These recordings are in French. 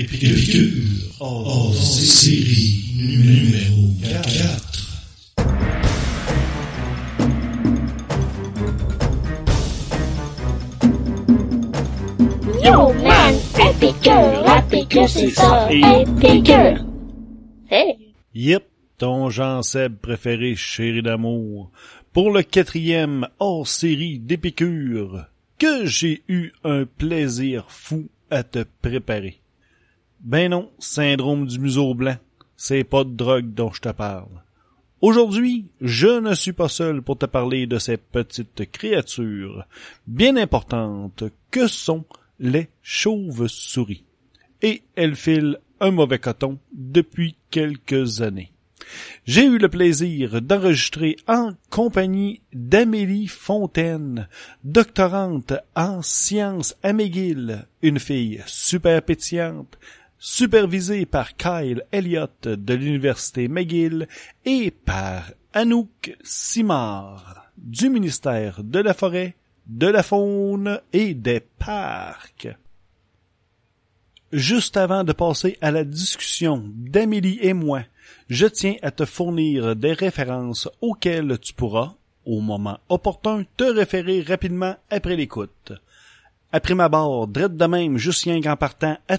Épicure hors série numéro 4. Yo man, épicure, épicure c'est ça, épicure. Hey. Yep, ton Jean Seb préféré, chéri d'amour, pour le quatrième hors-série d'Épicure, que j'ai eu un plaisir fou à te préparer. Ben non, syndrome du museau blanc, c'est pas de drogue dont je te parle. Aujourd'hui, je ne suis pas seul pour te parler de ces petites créatures bien importantes que sont les chauves-souris. Et elles filent un mauvais coton depuis quelques années. J'ai eu le plaisir d'enregistrer en compagnie d'Amélie Fontaine, doctorante en sciences à une fille super pétillante, supervisée par Kyle Elliott de l'Université McGill et par Anouk Simard du ministère de la Forêt, de la Faune et des Parcs. Juste avant de passer à la discussion d'Amélie et moi, je tiens à te fournir des références auxquelles tu pourras, au moment opportun, te référer rapidement après l'écoute. Après ma barre, drette de même, juste qu'en partant à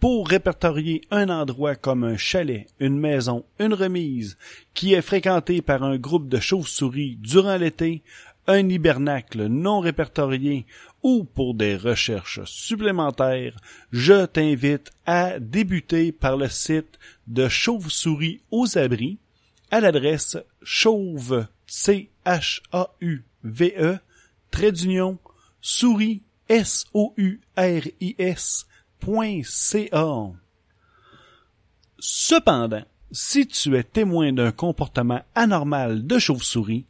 pour répertorier un endroit comme un chalet, une maison, une remise, qui est fréquenté par un groupe de chauves-souris durant l'été, un hibernacle non répertorié ou pour des recherches supplémentaires, je t'invite à débuter par le site de Chauve-souris aux abris à l'adresse chauve, c h a u v e trait d'union souris s o u r i s Cependant, si tu es témoin d'un comportement anormal de chauve-souris,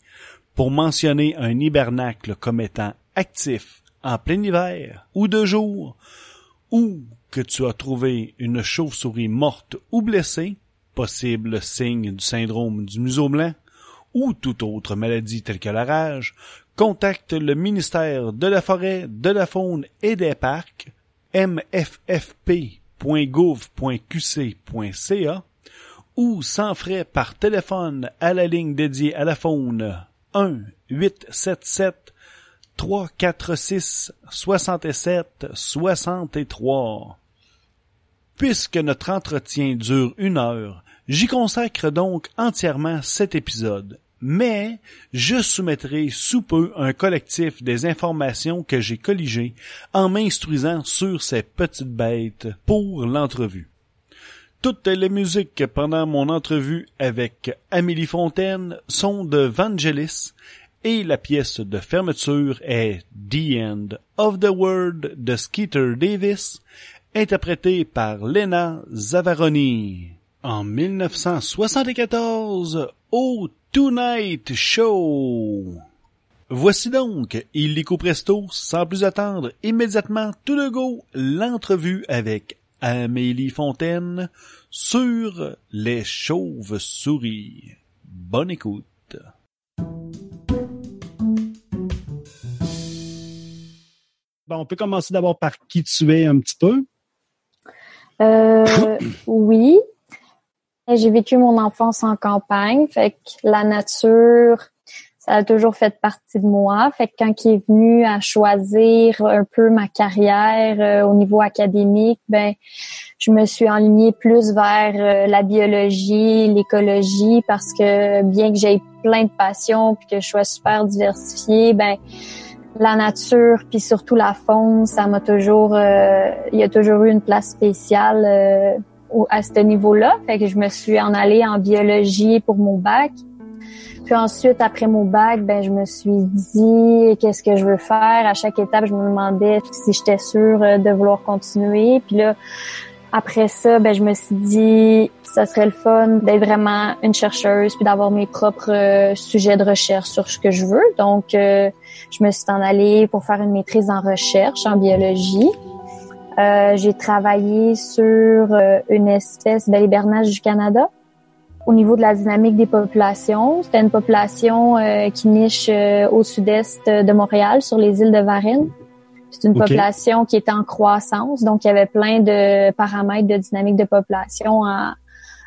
pour mentionner un hibernacle comme étant actif en plein hiver ou de jour, ou que tu as trouvé une chauve-souris morte ou blessée, possible signe du syndrome du museau blanc, ou toute autre maladie telle que la rage, contacte le ministère de la Forêt, de la Faune et des Parcs, mffp.gouv.qc.ca, ou sans frais par téléphone à la ligne dédiée à la faune 1 877 346 67 63. Puisque notre entretien dure une heure, j'y consacre donc entièrement cet épisode. Mais je soumettrai sous peu un collectif des informations que j'ai colligées en m'instruisant sur ces petites bêtes pour l'entrevue. Toutes les musiques pendant mon entrevue avec Amélie Fontaine sont de Vangelis et la pièce de fermeture est The End of the World de Skeeter Davis, interprétée par Lena Zavaroni en 1974 au Tonight Show. Voici donc, illico presto, sans plus attendre, immédiatement tout de go, l'entrevue avec Amélie Fontaine sur les chauves-souris. Bonne écoute. Bon, on peut commencer d'abord par qui tu es un petit peu? Euh, oui. J'ai vécu mon enfance en campagne, fait que la nature, ça a toujours fait partie de moi. Fait que quand il est venu à choisir un peu ma carrière euh, au niveau académique, ben je me suis enlignée plus vers euh, la biologie, l'écologie, parce que bien que j'aie plein de passions puis que je sois super diversifiée, ben la nature puis surtout la faune, ça m'a toujours, euh, il y a toujours eu une place spéciale à ce niveau-là. Fait que je me suis en allée en biologie pour mon bac. Puis ensuite, après mon bac, ben je me suis dit qu'est-ce que je veux faire? À chaque étape, je me demandais si j'étais sûre euh, de vouloir continuer. Puis là, après ça, ben je me suis dit ça serait le fun d'être vraiment une chercheuse puis d'avoir mes propres euh, sujets de recherche sur ce que je veux. Donc, euh, je me suis en allée pour faire une maîtrise en recherche en biologie. Euh, j'ai travaillé sur une espèce belle hibernage du Canada au niveau de la dynamique des populations. C'était une population qui niche au sud-est de Montréal, sur les îles de Varennes. C'est une population qui est en croissance, donc il y avait plein de paramètres de dynamique de population à,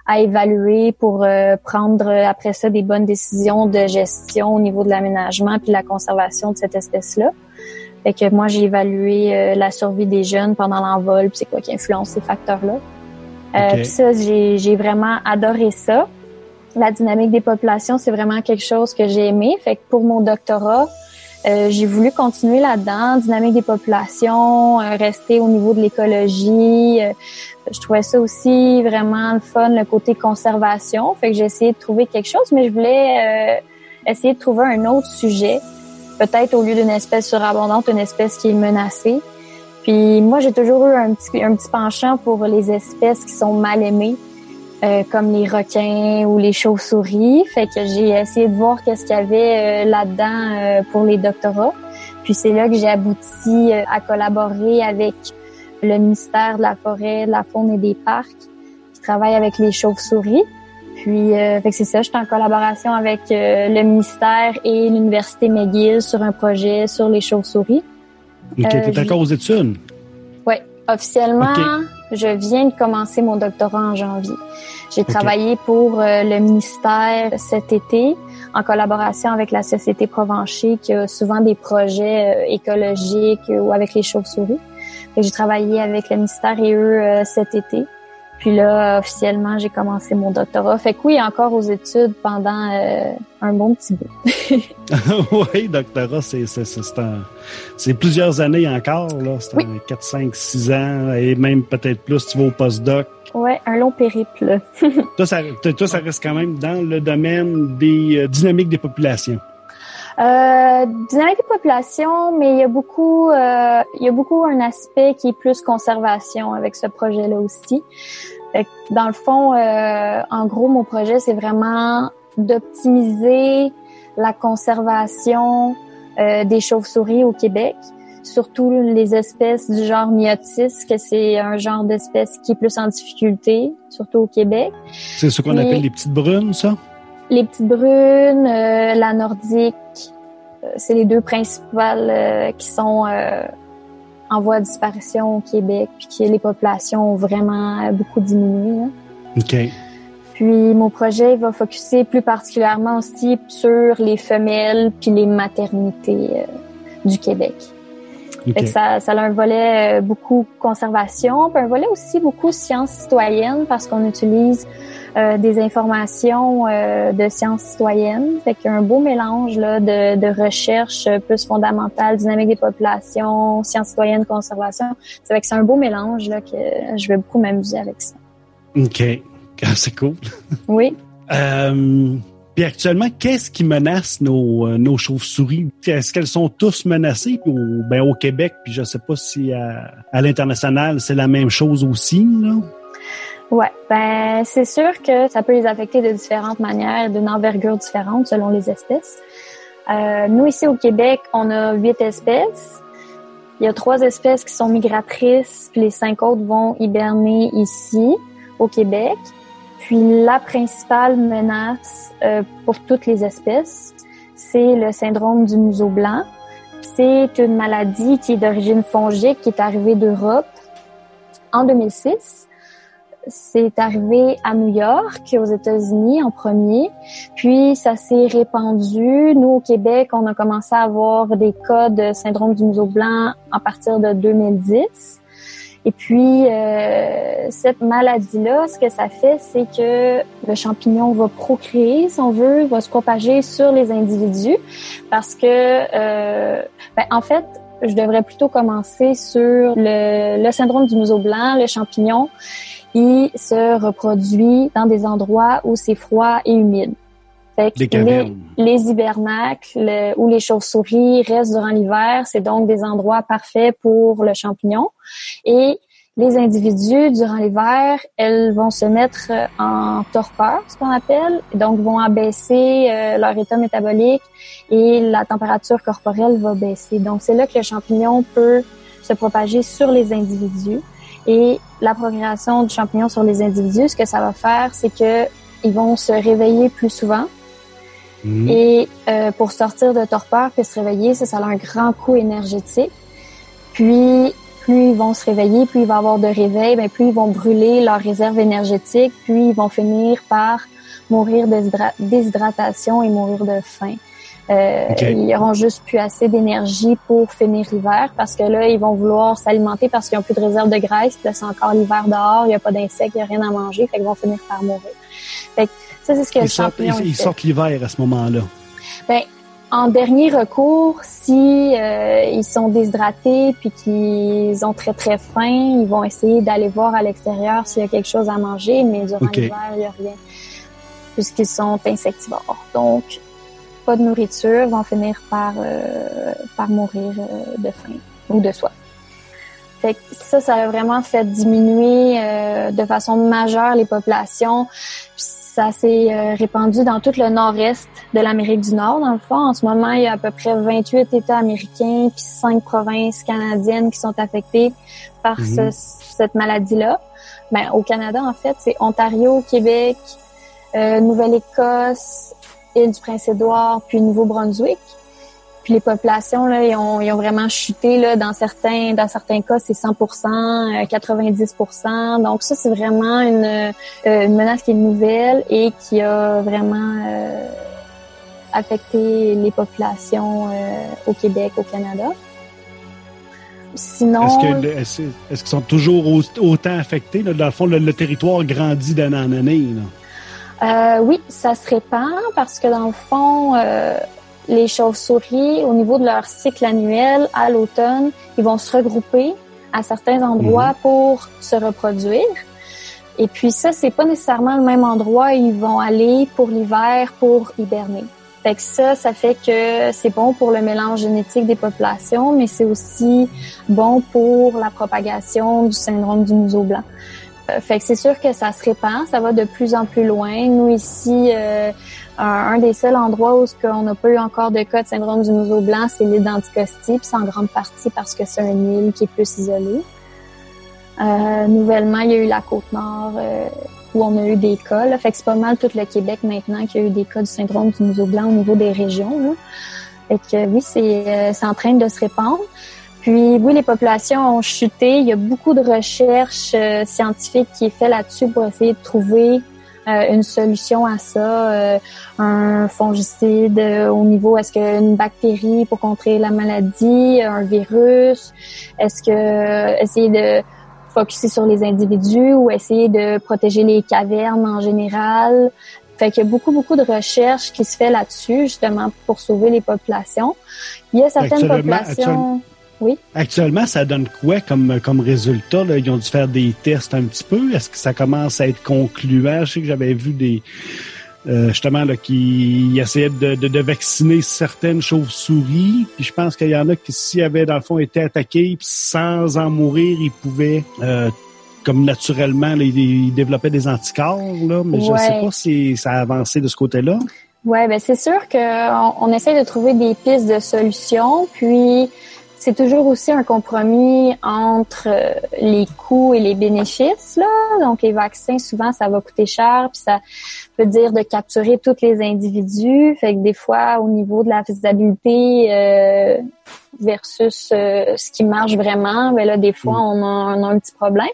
à évaluer pour euh, prendre euh, après ça des bonnes décisions de gestion au niveau de l'aménagement puis de la conservation de cette espèce-là. Fait que moi, j'ai évalué euh, la survie des jeunes pendant l'envol, c'est quoi qui influence ces facteurs-là. Euh, Ok. puis ça, j'ai j'ai vraiment adoré ça. La dynamique des populations, c'est vraiment quelque chose que j'ai aimé. Fait que pour mon doctorat, euh, j'ai voulu continuer là-dedans, dynamique des populations, euh, rester au niveau de l'écologie. Euh, je trouvais ça aussi vraiment le fun, le côté conservation. Fait que j'ai essayé de trouver quelque chose, mais je voulais euh, essayer de trouver un autre sujet. Peut-être au lieu d'une espèce surabondante, une espèce qui est menacée. Puis moi, j'ai toujours eu un petit, un petit penchant pour les espèces qui sont mal aimées, euh, comme les requins ou les chauves-souris. Fait que j'ai essayé de voir qu'est-ce qu'il y avait euh, là-dedans euh, pour les doctorats. Puis c'est là que j'ai abouti euh, à collaborer avec le ministère de la Forêt, de la Faune et des Parcs, qui travaille avec les chauves-souris. Puis, euh, c'est ça, j'étais en collaboration avec euh, le ministère et l'Université McGill sur un projet sur les chauves-souris. OK, Euh, t'es encore aux études? Oui, officiellement, je viens de commencer mon doctorat en janvier. J'ai travaillé pour euh, le ministère cet été en collaboration avec la Société Provencher qui a souvent des projets écologiques ou avec les chauves-souris. J'ai travaillé avec le ministère et eux cet été. Puis là, officiellement, j'ai commencé mon doctorat. Fait que oui, encore aux études pendant euh, un bon petit bout. oui, doctorat, c'est c'est c'est un- c'est plusieurs années encore là, c'est Oui. un 4 5 6 ans et même peut-être plus tu vas au postdoc. Ouais, un long périple. Toi ça toi, toi, ça reste quand même dans le domaine des euh, dynamiques des populations. Euh, dynamique des populations, mais il y a beaucoup, euh, il y a beaucoup un aspect qui est plus conservation avec ce projet-là aussi. Fait que, dans le fond, euh, en gros, mon projet, c'est vraiment d'optimiser la conservation euh, des chauves-souris au Québec, surtout les espèces du genre myotis, que c'est un genre d'espèce qui est plus en difficulté, surtout au Québec. C'est ce qu'on appelle les petites brunes ça? Les petites brunes, euh, la nordique, euh, c'est les deux principales euh, qui sont en voie de disparition au Québec, puis que les populations ont vraiment beaucoup diminué. là. OK. Puis mon projet va focuser plus particulièrement aussi sur les femelles puis les maternités du Québec. OK. Fait que ça, ça a un volet euh, beaucoup conservation, puis un volet aussi beaucoup sciences citoyennes parce qu'on utilise euh, des informations euh, de sciences citoyennes. Fait qu'il y a un beau mélange là, de, de recherche plus fondamentale, dynamique des populations, sciences citoyennes, conservation. C'est vrai que c'est un beau mélange là, que je vais beaucoup m'amuser avec ça. OK. C'est cool. Oui. Euh, puis actuellement, qu'est-ce qui menace nos, euh, nos chauves-souris? Est-ce qu'elles sont tous menacées? Au, ben, au Québec? Puis je sais pas si à, à l'international, c'est la même chose aussi. Là? Ouais, ben c'est sûr que ça peut les affecter de différentes manières, d'une envergure différente selon les espèces. Euh, nous ici au Québec, on a huit espèces. Il y a trois espèces qui sont migratrices, puis les cinq autres vont hiberner ici au Québec. Puis la principale menace euh, pour toutes les espèces, c'est le syndrome du museau blanc. C'est une maladie qui est d'origine fongique, qui est arrivée d'Europe en 2006 c'est arrivé à New York, aux États-Unis en premier, puis ça s'est répandu. Nous, au Québec, on a commencé à avoir des cas de syndrome du museau blanc à partir de 2010. Et puis, euh, cette maladie-là, ce que ça fait, c'est que le champignon va procréer, si on veut, va se propager sur les individus, parce que, euh, ben, en fait, je devrais plutôt commencer sur le, le syndrome du museau blanc, le champignon il se reproduit dans des endroits où c'est froid et humide. Fait que Des les, les hibernacles où les chauves-souris restent durant l'hiver, c'est donc des endroits parfaits pour le champignon. Et les individus, durant l'hiver, elles vont se mettre en torpeur, ce qu'on appelle, donc vont abaisser euh, leur état métabolique et la température corporelle va baisser. Donc c'est là que le champignon peut se propager sur les individus. Et la progression du champignon sur les individus, ce que ça va faire, c'est que ils vont se réveiller plus souvent. Mhm. Et euh, pour sortir de torpeur puis se réveiller, ça, ça a un grand coût énergétique. Puis, plus ils vont se réveiller, plus il va y avoir de réveil, ben, plus ils vont brûler leur réserve énergétique, puis ils vont finir par mourir de déshydratation et mourir de faim. Euh, Ils auront juste plus assez d'énergie pour finir l'hiver parce que là, ils vont vouloir s'alimenter parce qu'ils n'ont plus de réserve de graisse. Puis là, c'est encore l'hiver dehors, il n'y a pas d'insectes, il n'y a rien à manger. Fait qu'ils vont finir par mourir. Fait que ça, c'est ce que ils le champignon Ils, sortent l'hiver à ce moment-là. Ben, en dernier recours, si euh, ils sont déshydratés puis qu'ils ont très très faim, ils vont essayer d'aller voir à l'extérieur s'il y a quelque chose à manger, mais durant l'hiver, il n'y a rien puisqu'ils sont insectivores. Donc, pas de nourriture, vont finir par, euh, par mourir euh, de faim ou de soif. Fait que ça, ça a vraiment fait diminuer de façon majeure les populations. Ça s'est répandu dans tout le nord-est de l'Amérique du Nord, dans le fond. En ce moment, il y a à peu près 28 États américains puis 5 provinces canadiennes qui sont affectées par mhm. cette maladie-là. Ben, au Canada, en fait, c'est Ontario, Québec, Nouvelle-Écosse, île du Prince-Édouard, puis Nouveau-Brunswick. Puis les populations, là, ils ont, ils ont vraiment chuté. Là, dans certains, dans certains cas, c'est 100% 90% euh, Donc ça, c'est vraiment une, euh, une menace qui est nouvelle et qui a vraiment euh, affecté les populations au Québec, au Canada. Sinon, est-ce qu'ils est, sont toujours autant affectés? Là? Dans le fond, le, territoire grandit d'année en année. Là. Euh, oui, ça se répand parce que dans le fond, euh, les chauves-souris, au niveau de leur cycle annuel, à l'automne, ils vont se regrouper à certains endroits mhm. pour se reproduire. Et puis ça, c'est pas nécessairement le même endroit où ils vont aller pour l'hiver pour hiberner. Fait que ça, ça fait que c'est bon pour le mélange génétique des populations, mais c'est aussi bon pour la propagation du syndrome du museau blanc. Euh, fait que c'est sûr que ça se répand, ça va de plus en plus loin. Nous ici, euh, un, des seuls endroits où on n'a pas eu encore de cas de syndrome du museau blanc, c'est l'île d'Anticosti, puis c'est en grande partie parce que c'est une île qui est plus isolée. Euh, nouvellement, il y a eu la côte nord où on a eu des cas. Là. Fait que c'est pas mal tout le Québec maintenant qui a eu des cas du syndrome du museau blanc au niveau des régions. Là. Fait que oui, c'est en train de se répandre. Puis oui, les populations ont chuté. Il y a beaucoup de recherches euh, scientifiques qui est fait là-dessus pour essayer de trouver euh, une solution à ça, euh, un fongicide au niveau, est-ce qu'une bactérie pour contrer la maladie, un virus, est-ce que essayer de focuser sur les individus ou essayer de protéger les cavernes en général? Fait qu'il y a beaucoup, beaucoup de recherches qui se fait là-dessus, justement, pour sauver les populations. Il y a certaines populations... Oui. Actuellement, ça donne quoi comme, comme résultat? Là? Ils ont dû faire des tests un petit peu. Est-ce que ça commence à être concluant? Je sais que j'avais vu des euh, justement là, qui essayaient de, de, vacciner certaines chauves-souris. Puis je pense qu'il y en a qui, s'ils avaient dans le fond été attaqués, sans en mourir, ils pouvaient euh, comme naturellement, ils, développaient des anticorps, là, mais je ne sais pas si ça a avancé de ce côté-là. Ouais, ben c'est sûr qu'on on essaie de trouver des pistes de solutions, puis c'est toujours aussi un compromis entre euh, les coûts et les bénéfices. Là. Donc, les vaccins, souvent, ça va coûter cher, puis ça veut dire de capturer tous les individus. Fait que des fois, au niveau de la faisabilité euh, versus euh, ce qui marche vraiment, ben là, des fois, mm. on a, on a un petit problème.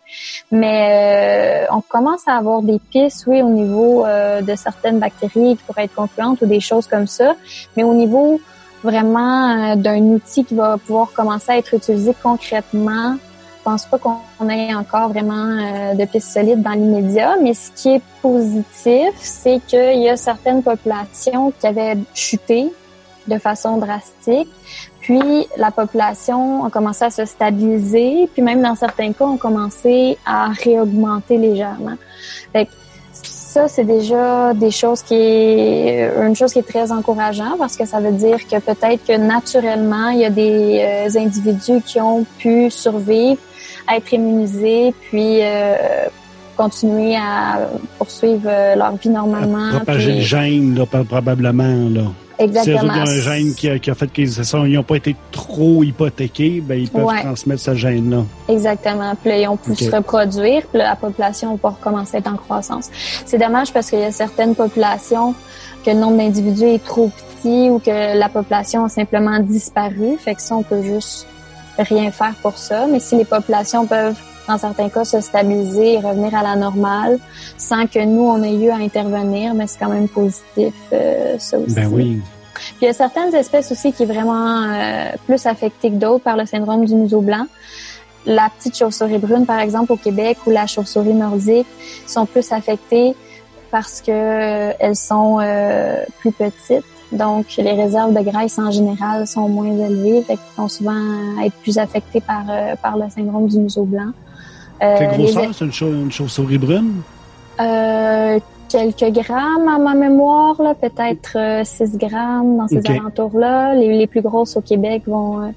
Mais on commence à avoir des pistes, oui, au niveau de certaines bactéries qui pourraient être concluantes ou des choses comme ça. Mais au niveau vraiment euh, d'un outil qui va pouvoir commencer à être utilisé concrètement. Je pense pas qu'on ait encore vraiment euh, de pistes solides dans l'immédiat, mais ce qui est positif, c'est qu'il y a certaines populations qui avaient chuté de façon drastique. Puis la population a commencé à se stabiliser, puis même dans certains cas, ont commencé à réaugmenter légèrement. Ça, c'est déjà des choses qui est une chose qui est très encourageant parce que ça veut dire que peut-être que naturellement, il y a des euh, individus qui ont pu survivre, être immunisés, puis euh, continuer à poursuivre euh, leur vie normalement. propager le gène, probablement. Là. Exactement. Si un gène qui a, fait qu'ils n'ont pas été trop hypothéqués, ben, ils peuvent transmettre ce gène-là. Exactement. Puis là, ils ont pu se reproduire, puis la population va recommencer à être en croissance. C'est dommage parce qu'il y a certaines populations que le nombre d'individus est trop petit ou que la population a simplement disparu. Fait que ça, on peut juste rien faire pour ça. Mais si les populations peuvent, dans certains cas, se stabiliser et revenir à la normale sans que nous, on ait eu à intervenir, mais c'est quand même positif, euh, ça aussi. Ben oui. Puis il y a certaines espèces aussi qui est vraiment euh, plus affectées que d'autres par le syndrome du museau blanc. La petite chauve-souris brune, par exemple, au Québec, ou la chauve-souris nordique, sont plus affectées parce que euh, elles sont plus petites. Donc, les réserves de graisse en général sont moins élevées, fait qu'elles vont souvent être plus affectées par, euh, par le syndrome du museau blanc. Euh, Quelle les- grosseur, c'est une, chau- une chauve-souris brune? euh, quelques grammes à ma mémoire, là, peut-être euh, 6 grammes dans ces alentours-là. Les, les plus grosses au Québec vont, euh,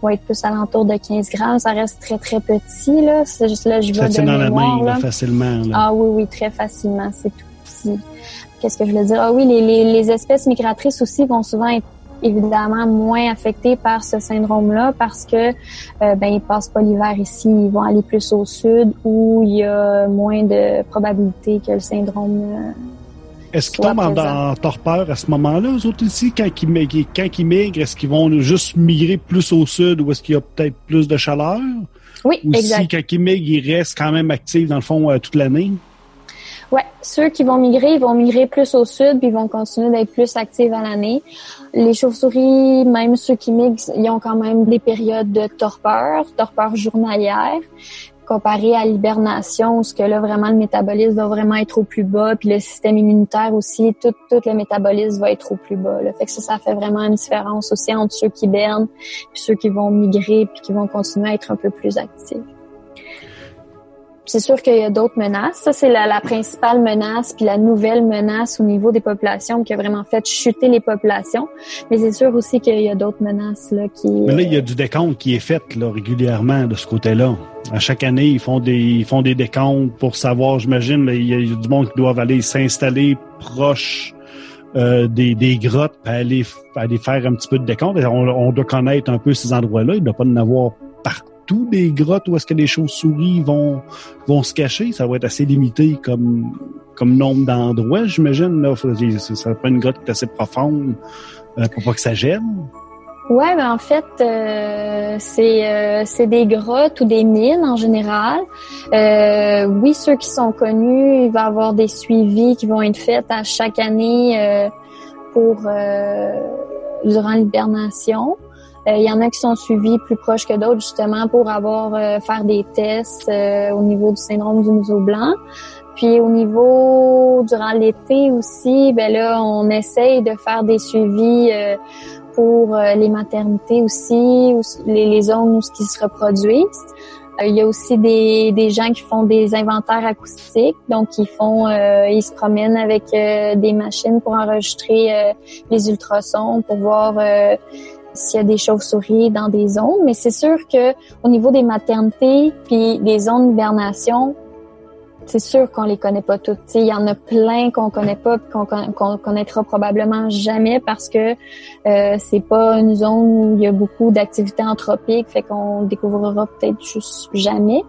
vont être plus alentours de 15 grammes. Ça reste très, très petit. là. C'est juste là, je vois de dans la mémoire. main, là, facilement. Là. Ah oui, oui, très facilement. C'est tout petit. Qu'est-ce que je voulais dire? Ah oui, les, les, les espèces migratrices aussi vont souvent être évidemment moins affectées par ce syndrome-là parce que euh, ben ils passent pas l'hiver ici, ils vont aller plus au sud où il y a moins de probabilité que le syndrome. euh, Est-ce qu'ils tombent en, en torpeur à ce moment-là, eux autres ici, quand ils, mi- quand ils migrent, est-ce qu'ils vont juste migrer plus au sud ou est-ce qu'il y a peut-être plus de chaleur? Oui, Ou si quand ils migrent, ils restent quand même actifs dans le fond euh, toute l'année? Ouais, ceux qui vont migrer, ils vont migrer plus au sud, puis ils vont continuer d'être plus actifs à l'année. Les chauves-souris, même ceux qui migrent, ils ont quand même des périodes de torpeur, torpeur journalière, comparé à l'hibernation, ce que là vraiment le métabolisme va vraiment être au plus bas, puis le système immunitaire aussi, tout, tout le métabolisme va être au plus bas. Là. Fait que ça, ça fait vraiment une différence aussi entre ceux qui hibernent, puis ceux qui vont migrer, puis qui vont continuer à être un peu plus actifs. C'est sûr qu'il y a d'autres menaces. Ça, c'est la, la principale menace, puis la nouvelle menace au niveau des populations qui a vraiment fait chuter les populations. Mais c'est sûr aussi qu'il y a d'autres menaces là, qui. Mais là, il y a du décompte qui est fait là, régulièrement de ce côté-là. À chaque année, ils font des ils font des décomptes pour savoir, j'imagine, il y, a il y a du monde qui doivent aller s'installer proche euh, des, des grottes, puis aller, aller faire un petit peu de décompte. On, on doit connaître un peu ces endroits-là. Il ne doit pas en avoir partout des grottes où est-ce que les chauves-souris vont vont se cacher. Ça va être assez limité comme comme nombre d'endroits, j'imagine. Là, Faut- ça pas une grotte qui est assez profonde euh, pour pas que ça gêne. Ouais, ben en fait, euh, c'est euh, c'est des grottes ou des mines en général. Oui, ceux qui sont connus, il va y avoir des suivis qui vont être faits à chaque année pour durant l'hibernation. Euh, Il y en a qui sont suivis plus proches que d'autres justement pour avoir euh, faire des tests euh, au niveau du syndrome du museau blanc. Puis au niveau durant l'été aussi, ben là on essaye de faire des suivis euh, pour euh, les maternités aussi, ou les, les zones où ce qui se reproduisent. Il y a aussi des, des gens qui font des inventaires acoustiques, donc ils font, euh, ils se promènent avec euh, des machines pour enregistrer euh, les ultrasons, pour voir s'il y a des chauves-souris dans des zones. Mais c'est sûr que au niveau des maternités puis des zones d'hibernation, c'est sûr qu'on les connaît pas toutes. Il y en a plein qu'on connaît pas qu'on qu'on connaîtra probablement jamais parce que euh, c'est pas une zone où il y a beaucoup d'activités anthropiques, fait qu'on découvrira peut-être juste jamais.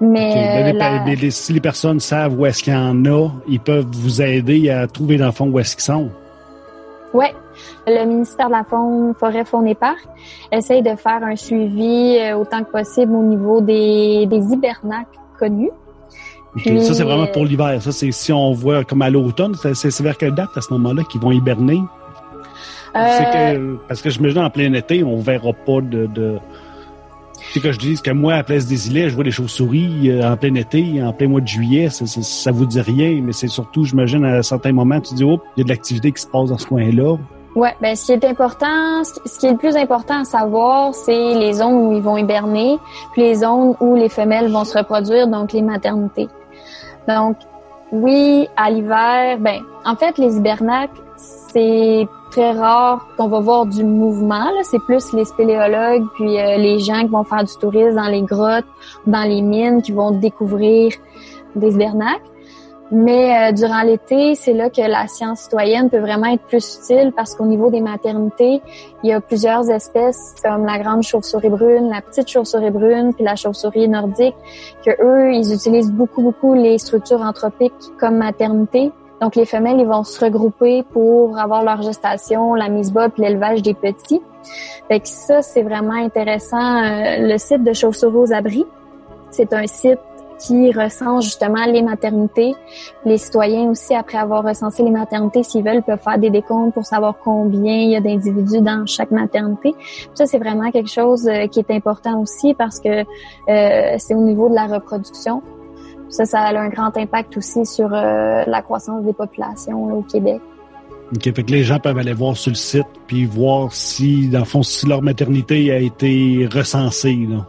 Mais euh, les- la- les- les- si les personnes savent où est-ce qu'il y en a, ils peuvent vous aider à trouver dans le fond où est-ce qu'ils sont. Ouais, le ministère de la Faune, Forêt, Faune et Parc essaye de faire un suivi euh, autant que possible au niveau des, des hibernacles connus. Puis, ça, c'est vraiment euh, pour l'hiver. Ça, c'est si on voit comme à l'automne, c'est- vers quelle date à ce moment-là qu'ils vont hiberner? Euh, que, parce que je me dis en plein été, on verra pas de. de... C'est que je dis que moi, à Place des Îlets, je vois des chauves-souris euh, en plein été, en plein mois de juillet, ça, ça, ça vous dit rien, mais c'est surtout, j'imagine, à certains moments, tu dis, oh, il y a de l'activité qui se passe dans ce coin-là. Ouais, ben ce qui est important, ce qui est le plus important à savoir, c'est les zones où ils vont hiberner, puis les zones où les femelles vont se reproduire, donc les maternités. Donc, oui, à l'hiver, ben, en fait, les hibernacles, c'est très rare qu'on va voir du mouvement. C'est plus les spéléologues puis euh, les gens qui vont faire du tourisme dans les grottes, dans les mines, qui vont découvrir des hibernacles. Mais euh, durant l'été, c'est là que la science citoyenne peut vraiment être plus utile parce qu'au niveau des maternités, il y a plusieurs espèces comme la grande chauve-souris brune, la petite chauve-souris brune, puis la chauve-souris nordique, que eux, ils utilisent beaucoup, beaucoup les structures anthropiques comme maternité Donc, les femelles, ils vont se regrouper pour avoir leur gestation, la mise bas l'élevage des petits. Fait que ça, c'est vraiment intéressant. Euh, le site de Chauves-souris aux abris, c'est un site qui recense justement les maternités. Les citoyens aussi, après avoir recensé les maternités, s'ils veulent, peuvent faire des décomptes pour savoir combien il y a d'individus dans chaque maternité. Ça, c'est vraiment quelque chose euh, qui est important aussi parce que euh, c'est au niveau de la reproduction. Ça, ça a un grand impact aussi sur euh, la croissance des populations au Québec. OK, fait que les gens peuvent aller voir sur le site puis voir si, dans le fond, si leur maternité a été recensée. Là.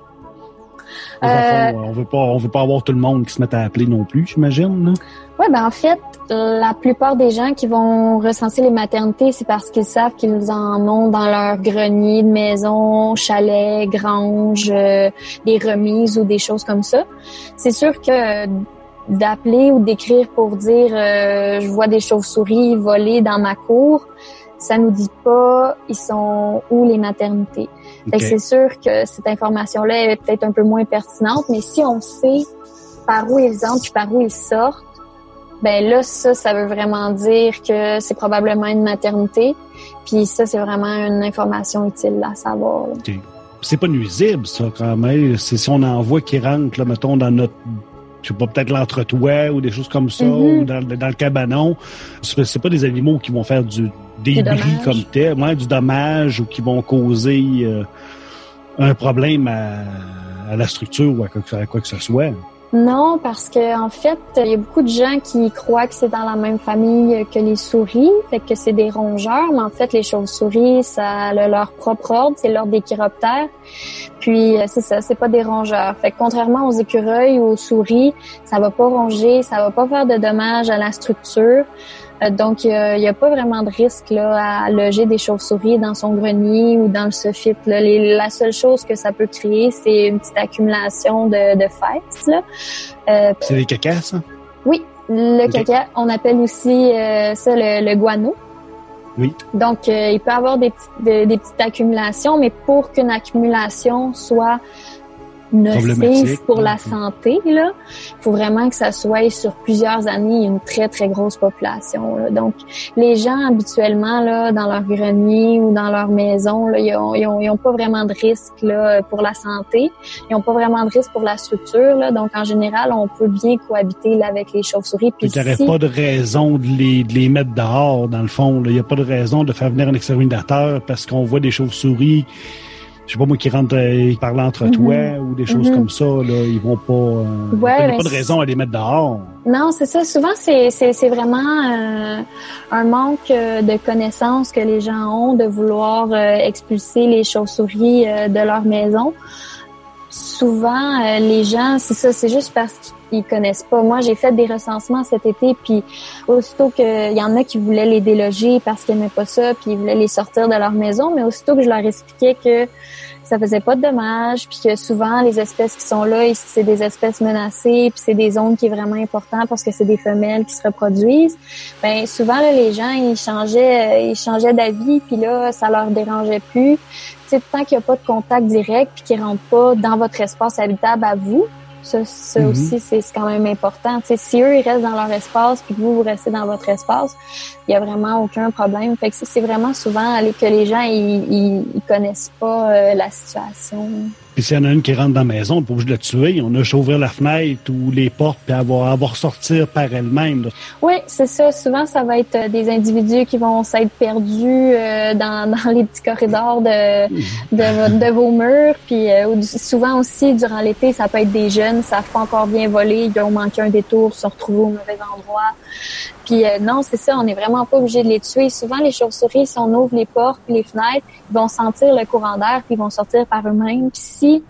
Euh, on veut pas, on veut pas avoir tout le monde qui se mette à appeler non plus, j'imagine. Oui, ben en fait, la plupart des gens qui vont recenser les maternités, c'est parce qu'ils savent qu'ils en ont dans leur grenier de maison, chalet, grange, euh, des remises ou des choses comme ça. C'est sûr que d'appeler ou d'écrire pour dire euh, je vois des chauves-souris voler dans ma cour, ça nous dit pas ils sont où les maternités. c'est sûr que cette information-là est peut-être un peu moins pertinente, mais si on sait par où ils entrent puis par où ils sortent, ben là ça ça veut vraiment dire que c'est probablement une maternité. Puis ça c'est vraiment une information utile à savoir. C'est pas nuisible ça quand même. C'est si on en voit qui rentrent là mettons dans notre je sais pas, peut-être l'entretoit ou des choses comme ça, mm-hmm. ou dans, dans, le cabanon. C'est pas des animaux qui vont faire du des bris comme tel, ouais, du dommage ou qui vont causer euh, un problème à, la structure ou à quoi, que ce soit. Non, parce que en fait, il y a beaucoup de gens qui croient que c'est dans la même famille que les souris, fait que c'est des rongeurs, mais en fait, les chauves-souris, ça a leur propre ordre, c'est l'ordre des chiroptères. Puis euh, c'est ça, c'est pas des rongeurs. Fait que contrairement aux écureuils ou aux souris, ça va pas ronger, ça va pas faire de dommages à la structure. Euh, donc, il n'y a, pas vraiment de risque là, à loger des chauves-souris dans son grenier ou dans le soffit. Là. la seule chose que ça peut créer, c'est une petite accumulation de, de fesses. Euh, c'est des cacas, ça? Oui, le caca. On appelle aussi euh, ça le, le, guano. Oui. Donc, il peut y avoir des, des petites accumulations, mais pour qu'une accumulation soit nocif pour la santé. Là, faut vraiment que ça soit sur plusieurs années une très très grosse population. Là. Donc, les gens habituellement là dans leur grenier ou dans leur maison, là, ils ont, ils ont, ils ont pas vraiment de risque là pour la santé. Ils ont pas vraiment de risque pour la structure. Là. Donc, en général, on peut bien cohabiter là, avec les chauves-souris. Il n'y aurait pas de raison de les, de les mettre dehors dans le fond. Il n'y a pas de raison de faire venir un exterminateur parce qu'on voit des chauves-souris je sais pas moi qui rentre euh, par entre toi mhm. ou des choses mhm. comme ça là ils vont pas euh, ouais, il n'y a pas de raison à les mettre dehors non c'est ça souvent c'est c'est vraiment euh, un manque de connaissances que les gens ont de vouloir expulser les chauves-souris de leur maison souvent les gens c'est ça c'est juste parce qu'ils connaissent pas. Moi, j'ai fait des recensements cet été, puis aussitôt qu'il y en a qui voulaient les déloger parce qu'ils n'aimaient pas ça, puis ils voulaient les sortir de leur maison, mais aussitôt que je leur expliquais que ça faisait pas de dommages, puis que souvent les espèces qui sont là, c'est des espèces menacées, puis c'est des zones qui est vraiment important parce que c'est des femelles qui se reproduisent. Ben souvent là, les gens ils changeaient, ils changeaient d'avis, puis là ça leur dérangeait plus. tant qu'il n'y a pas de contact direct, puis qu'ils rentrent pas dans votre espace habitable à vous, ça, ça mhm. aussi, c'est quand même important. sais, si eux, ils restent dans leur espace, puis que vous, vous restez dans votre espace, il y a vraiment aucun problème. Fait que c'est vraiment souvent que les gens, ils, ils, connaissent pas euh, la situation. Puis s'il y en a une qui rentre dans la maison, on n'est pas obligé de la tuer. On a juste ouvrir la fenêtre ou les portes puis avoir, avoir sortir par elle-même. Oui, c'est ça. Souvent, ça va être euh, des individus qui vont s'être perdus euh, dans, dans les petits corridors de, de, vos murs. Puis euh, souvent aussi, durant l'été, ça peut être des jeunes, ça savent pas encore bien voler, ils ont manqué un détour, se retrouvent au mauvais endroit. Puis non, c'est ça, on n'est vraiment pas obligé de les tuer. Souvent, les chauves-souris, si on ouvre les portes les fenêtres, ils vont sentir le courant d'air puis ils vont sortir par eux-mêmes. Puis si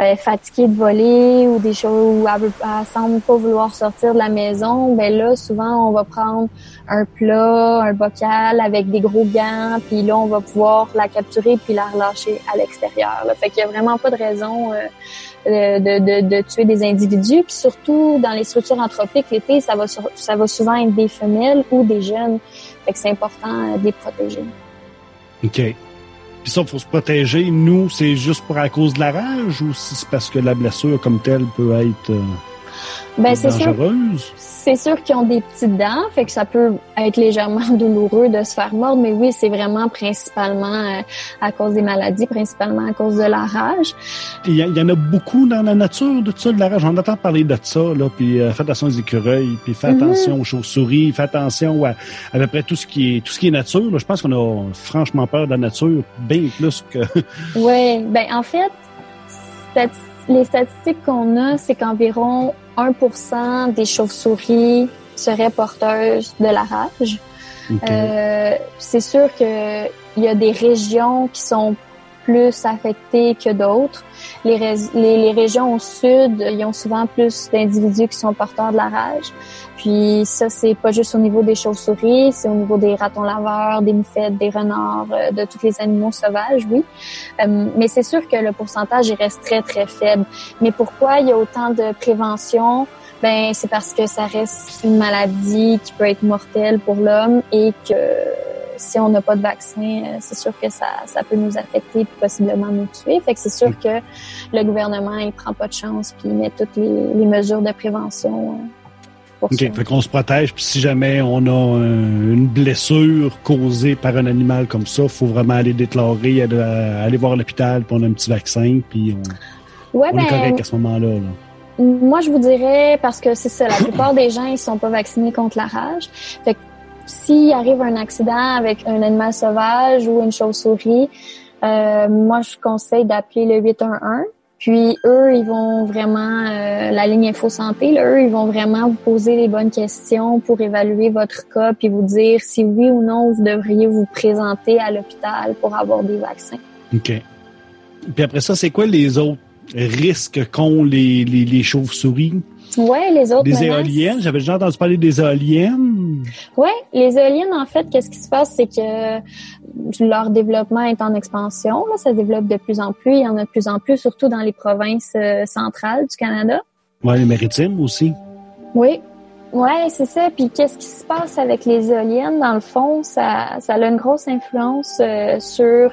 euh, fatiguée de voler ou des choses où elle, semble pas vouloir sortir de la maison, ben là souvent on va prendre un plat, un bocal avec des gros gants, puis là on va pouvoir la capturer puis la relâcher à l'extérieur. Fait qu'il y a vraiment pas de raison euh, de, de, de, tuer des individus. Puis surtout dans les structures anthropiques, l'été ça va ça va souvent être des femelles ou des jeunes. Fait que c'est important de les protéger. OK. Puis ça, faut se protéger. Nous, c'est juste pour à cause de la rage ou si c'est parce que la blessure comme telle peut être... Euh, Ben, c'est sûr, c'est sûr qu'ils ont des petites dents, fait que ça peut être légèrement douloureux de se faire mordre, mais oui, c'est vraiment principalement euh, à cause des maladies, principalement à cause de la rage. Il y, a- il y en a beaucoup dans la nature de ça, de la rage. J'en entends parler de ça, là. Puis euh, fais attention aux écureuils, puis fais Mhm. attention aux chauves-souris, fais attention à, à peu près tout ce qui est tout ce qui est nature. là. Je pense qu'on a franchement peur de la nature, bien plus que. Oui, ben en fait, les statistiques qu'on a, c'est qu'environ 1% des chauves-souris seraient porteuses de la rage. Euh, c'est sûr que il y a des régions qui sont plus affectées que d'autres. Les, les, les régions au sud, ils ont souvent plus d'individus qui sont porteurs de la rage. Puis ça, c'est pas juste au niveau des chauves-souris, c'est au niveau des ratons laveurs, des moufettes, des renards, euh, de tous les animaux sauvages, oui. Euh, mais c'est sûr que le pourcentage il reste très très faible. Mais pourquoi il y a autant de prévention? Ben c'est parce que ça reste une maladie qui peut être mortelle pour l'homme et que si on n'a pas de vaccin, euh, c'est sûr que ça, ça peut nous affecter et possiblement nous tuer. Fait que c'est sûr que le gouvernement il prend pas de chance puis il met toutes les, les mesures de prévention euh, pour OK, ça. fait qu'on se protège, puis si jamais on a un- une blessure causée par un animal comme ça, faut vraiment aller déclarer, aller, aller voir l'hôpital, puis on a un petit vaccin, puis on, Ouais, on est ben, correct à ce moment-là. là. Moi, je vous dirais, parce que c'est ça, la plupart des gens, ils sont pas vaccinés contre la rage. Fait que s'il arrive un accident avec un animal sauvage ou une chauve-souris, euh, moi, je conseille d'appeler le 811. Puis eux, ils vont vraiment, euh, la ligne Info Santé, là, eux, ils vont vraiment vous poser les bonnes questions pour évaluer votre cas puis vous dire si oui ou non vous devriez vous présenter à l'hôpital pour avoir des vaccins. OK. Puis après ça, c'est quoi les autres risques qu'ont les, les, les chauves-souris? Ouais, les autres Des menaces- éoliennes? J'avais déjà entendu parler des éoliennes. Ouais, les éoliennes, en fait, qu'est-ce qui se passe, c'est que leur développement est en expansion. Là, ça se développe de plus en plus. Il y en a de plus en plus, surtout dans les provinces euh, centrales du Canada. Ouais, les maritimes aussi. Oui. Ouais, c'est ça. Puis qu'est-ce qui se passe avec les éoliennes? Dans le fond, ça, ça a une grosse influence euh, sur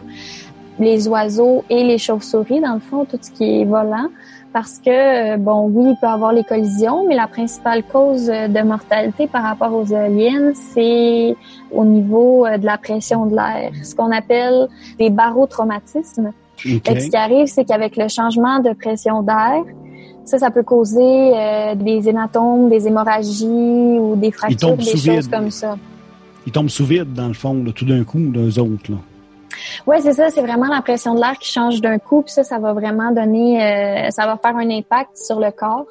les oiseaux et les chauves-souris, dans le fond, tout ce qui est volant. Parce que, euh, bon, oui, il peut y avoir les collisions, mais la principale cause euh, de mortalité par rapport aux éoliennes, c'est au niveau euh, de la pression de l'air, ce qu'on appelle des barotraumatismes. Ce qui arrive, c'est qu'avec le changement de pression d'air, ça, ça peut causer euh, des hématomes, des hémorragies ou des fractures, des choses vide. comme ça. Ils tombent sous vide, dans le fond, là, tout d'un coup, les autres. Là. Ouais, c'est ça. C'est vraiment la pression de l'air qui change d'un coup, puis ça, ça va vraiment donner, euh, ça va faire un impact sur le corps.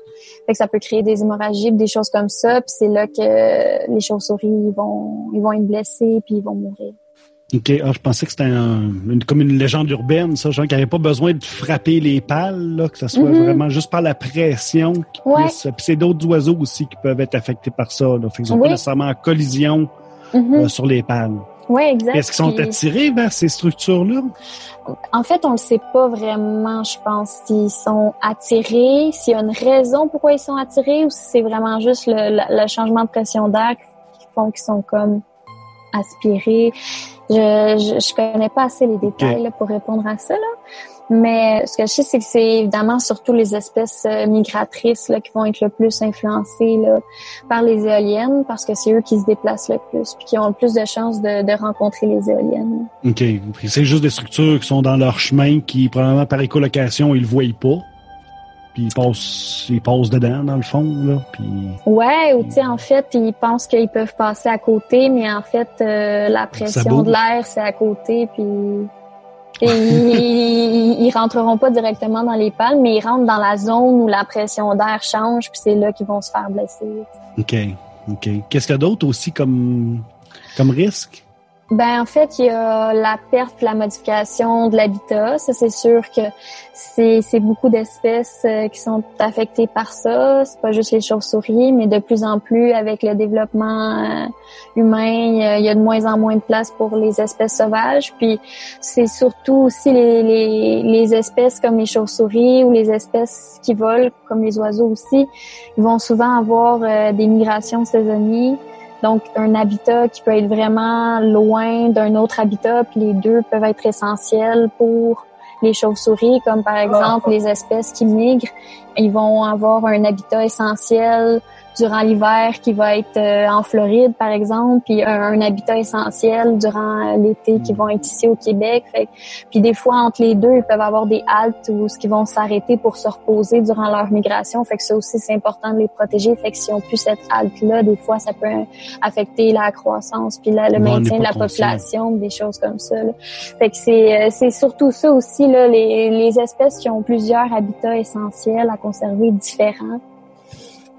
Fait que ça peut créer des hémorragies, des choses comme ça. Puis c'est là que les chauves-souris vont, ils vont être blessés, puis ils vont mourir. OK. Ah, je pensais que c'était un- une, comme une légende urbaine, ça. Genre qu'il n'y avait pas besoin de frapper les pales, là, que ça soit Mhm. vraiment juste par la pression. Ouais. Puis c'est d'autres oiseaux aussi qui peuvent être affectés par ça. Là. Fait qu'ils Oui. pas nécessairement en collision Mhm. euh, sur les pales. Ouais, exact. Est-ce qu'ils sont Puis- attirés vers ces structures-là? En fait, on ne sait pas vraiment, je pense, s'ils sont attirés, s'il y a une raison pourquoi ils sont attirés ou si c'est vraiment juste le, le- le changement de pression d'air qui font qu'ils sont comme aspirés. Je, je, je connais pas assez les détails là, pour répondre à ça, là. Mais ce que je sais, c'est que c'est évidemment surtout les espèces euh, migratrices là, qui vont être le plus influencées là, par les éoliennes parce que c'est eux qui se déplacent le plus puis qui ont le plus de chances de, de rencontrer les éoliennes. OK. C'est juste des structures qui sont dans leur chemin, qui probablement par écolocation, ils le voient pas. Puis ils passent, ils passent dedans, dans le fond, là. Puis... Ouais, ou tu sais, en fait, ils pensent qu'ils peuvent passer à côté, mais en fait, euh, la pression de l'air, c'est à côté, puis ils, ils rentreront pas directement dans les pales, mais ils rentrent dans la zone où la pression d'air change, puis c'est là qu'ils vont se faire blesser. OK. OK. Qu'est-ce qu'il y a d'autre aussi comme, comme risque? Ben en fait, il y a la perte, la modification de l'habitat. Ça, c'est sûr que c'est beaucoup d'espèces euh, qui sont affectées par ça. C'est pas juste les chauves-souris, mais de plus en plus avec le développement euh, humain, il y a- il y a de moins en moins de place pour les espèces sauvages. Puis c'est surtout aussi les, les, les espèces comme les chauves-souris ou les espèces qui volent, comme les oiseaux aussi, ils vont souvent avoir euh, des migrations saisonnières. Donc, un habitat qui peut être vraiment loin d'un autre habitat, puis les deux peuvent être essentiels pour les chauves-souris, comme par exemple les espèces qui migrent. Ils vont avoir un habitat essentiel durant l'hiver qui va être euh, en Floride, par exemple, puis un, habitat essentiel durant l'été qui vont être ici au Québec. Fait, puis des fois, entre les deux, ils peuvent avoir des haltes où ce qui vont s'arrêter pour se reposer durant leur migration. Fait que ça aussi, c'est important de les protéger. Fait que si on plus cette halte-là, des fois, ça peut affecter la croissance puis le maintien de la population, des choses comme ça. Là. Fait que c'est, euh, c'est surtout ça aussi, là, les, les espèces qui ont plusieurs habitats essentiels à conserver différents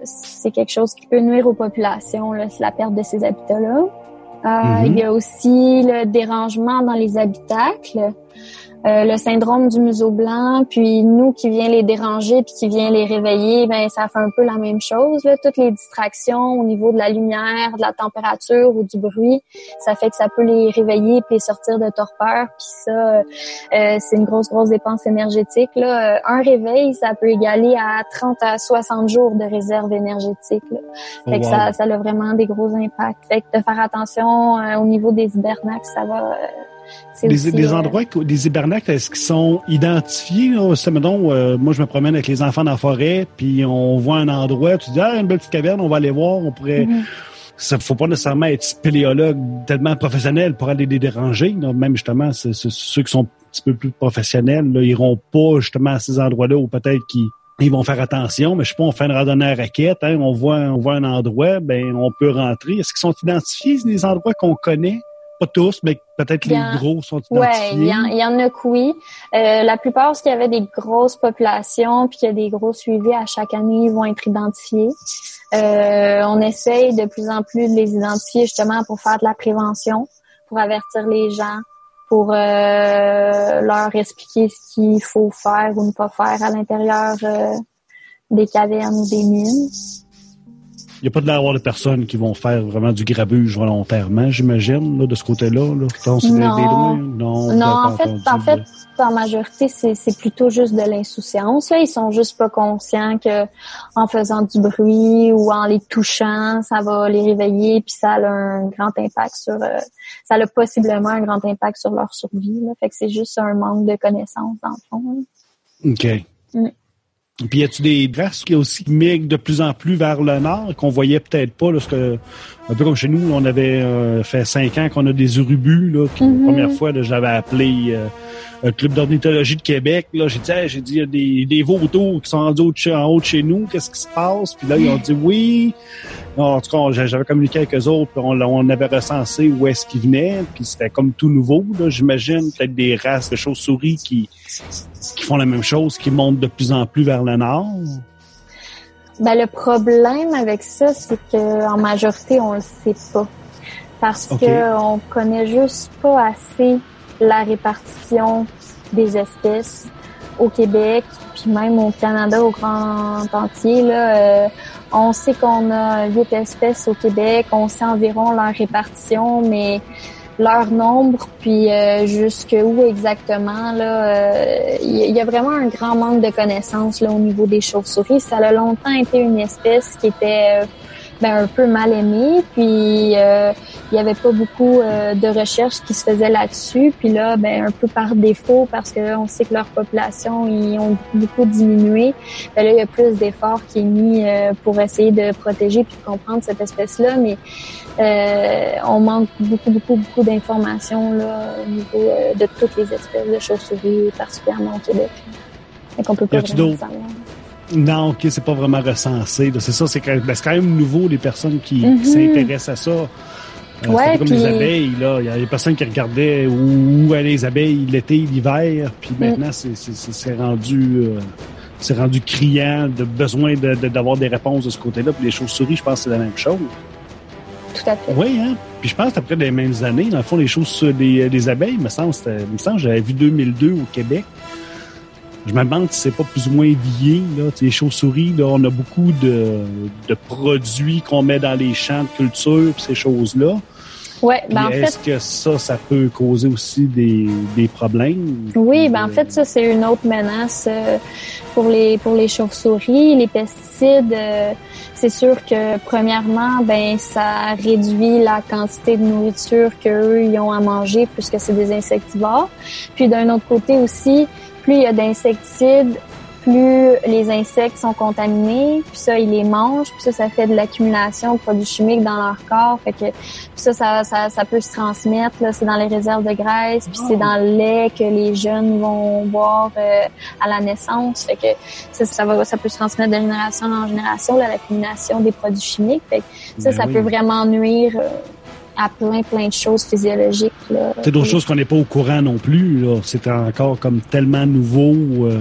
c'est quelque chose qui peut nuire aux populations, c'est la perte de ces habitats-là. Euh, mm-hmm. Il y a aussi le dérangement dans les habitacles. Euh, le syndrome du museau blanc, puis nous qui vient les déranger puis qui vient les réveiller, ben ça fait un peu la même chose. Là. Toutes les distractions au niveau de la lumière, de la température ou du bruit, ça fait que ça peut les réveiller puis les sortir de torpeur. Puis ça, euh, c'est une grosse grosse dépense énergétique. Là. Euh, un réveil, ça peut égaler à 30 à 60 jours de réserve énergétique. Là. Fait que ça, ça a vraiment des gros impacts. Fait que de faire attention au niveau des hibernacles, ça va des, des, euh, endroits, des hibernacles, est-ce qu'ils sont identifiés? Là? Euh, moi, je me promène avec les enfants dans la forêt, puis on voit un endroit, tu dis, ah, une belle petite caverne, on va aller voir, on pourrait... Mm-hmm. Ça faut pas nécessairement être spéléologue tellement professionnel pour aller les déranger. Même justement, ceux qui sont un petit peu plus professionnels, là, iront pas justement à ces endroits-là où peut-être qu'ils ils vont faire attention, mais je sais pas, on fait une randonnée à raquette, hein, on voit on voit un endroit, ben on peut rentrer. Est-ce qu'ils sont identifiés, les endroits qu'on connaît? Pas tous, mais peut-être les gros sont identifiés. Oui, il y, en a que oui. Euh, la plupart, parce qu'il y avait des grosses populations, puis qu'il y a des gros suivis à chaque année, ils vont être identifiés. Euh, on essaye de plus en plus de les identifier justement pour faire de la prévention, pour avertir les gens, pour euh, leur expliquer ce qu'il faut faire ou ne pas faire à l'intérieur des cavernes ou des mines. Il n'y a pas de l'avoir de personnes qui vont faire vraiment du grabuge volontairement, j'imagine, de ce côté-là. Là. non. non, non en fait, en fait, en majorité, c'est plutôt juste de l'insouciance. Là, ils sont juste pas conscients que en faisant du bruit ou en les touchant, ça va les réveiller, puis ça a un grand impact sur, euh, ça a possiblement un grand impact sur leur survie. Là. Fait que c'est juste un manque de connaissances dans le fond. OK. Puis y a-tu des races qui aussi migrent de plus en plus vers le nord qu'on voyait peut-être pas lorsque un peu comme chez nous, on avait euh, fait cinq ans qu'on a des urubus là, puis la mm-hmm. première fois j'avais appelé euh, un club d'ornithologie de Québec. Là, j'ai dit, j'ai dit, il y a des, des vautours qui sont rendus en haut de chez nous. Qu'est-ce qui se passe? Puis là, ils ont dit oui. En tout cas, j'avais communiqué avec eux autres. on, on avait recensé où est-ce qu'ils venaient. Puis c'était comme tout nouveau. J'imagine peut-être des races de chauves-souris qui, qui font la même chose, qui montent de plus en plus vers le nord. Ben, le problème avec ça, c'est que en majorité, on le sait pas. Parce qu'on que on connaît juste pas assez la répartition des espèces au Québec, puis même au Canada au grand entier. Là, euh, on sait qu'on a huit espèces au Québec, on sait environ leur répartition, mais leur nombre, puis euh, jusqu'où exactement, là, il euh, y, a vraiment un grand manque de connaissances là au niveau des chauves-souris. Ça a longtemps été une espèce qui était ben, un peu mal aimé. Puis euh, il y avait pas beaucoup euh, de recherches qui se faisaient là-dessus. Puis là, ben un peu par défaut, parce que on sait que leur population ils ont beaucoup diminué. Ben là, il y a plus d'efforts qui est mis euh, pour essayer de protéger puis de comprendre cette espèce-là, mais on manque beaucoup, beaucoup, beaucoup d'informations là au niveau de toutes les espèces de chauves-souris, particulièrement au Québec. Et qu'on peut pas vraiment savoir. Non, ok, c'est pas vraiment recensé. C'est ça, c'est quand, ben, quand, même nouveau les personnes qui, mhm. s'intéressent à ça. Euh, ouais, comme les abeilles, là. Il y a des personnes qui regardaient où, allaient les abeilles l'été, l'hiver, puis mm. maintenant c'est rendu euh, c'est rendu criant de besoin d'avoir de, des réponses de ce côté-là. Puis les chauves-souris, je pense que c'est la même chose. Tout à fait. Oui, hein? Puis je pense qu'après les mêmes années, dans le fond, les choses des, des abeilles, me semble, me semble, j'avais vu 2002 au Québec. Je me demande si c'est pas plus ou moins lié. Là. Les chauves-souris, là, on a beaucoup de, de produits qu'on met dans les champs de culture, ces choses-là. Ouais, ben en fait. Est-ce que ça, ça peut causer aussi des, des problèmes? Oui, ben en fait, ça, c'est une autre menace euh, pour les, pour les chauves-souris. Les pesticides, euh, c'est sûr que, premièrement, ben ça réduit la quantité de nourriture qu'eux, ils ont à manger puisque c'est des insectivores. Puis d'un autre côté aussi, plus il y a d'insecticides, plus les insectes sont contaminés, puis ça, ils les mangent, puis ça, ça fait de l'accumulation de produits chimiques dans leur corps. Fait que ça, ça, ça, ça peut se transmettre. Là, c'est dans les réserves de graisse, puis c'est dans le lait que les jeunes vont boire euh, à la naissance. Fait que ça, ça, va, ça peut se transmettre de génération en génération, là, l'accumulation des produits chimiques. Fait que ça, Ben ça oui. peut vraiment nuire euh, à plein, plein de choses physiologiques. C'est d'autres choses qu'on n'est pas au courant non plus. C'est encore comme tellement nouveau. euh,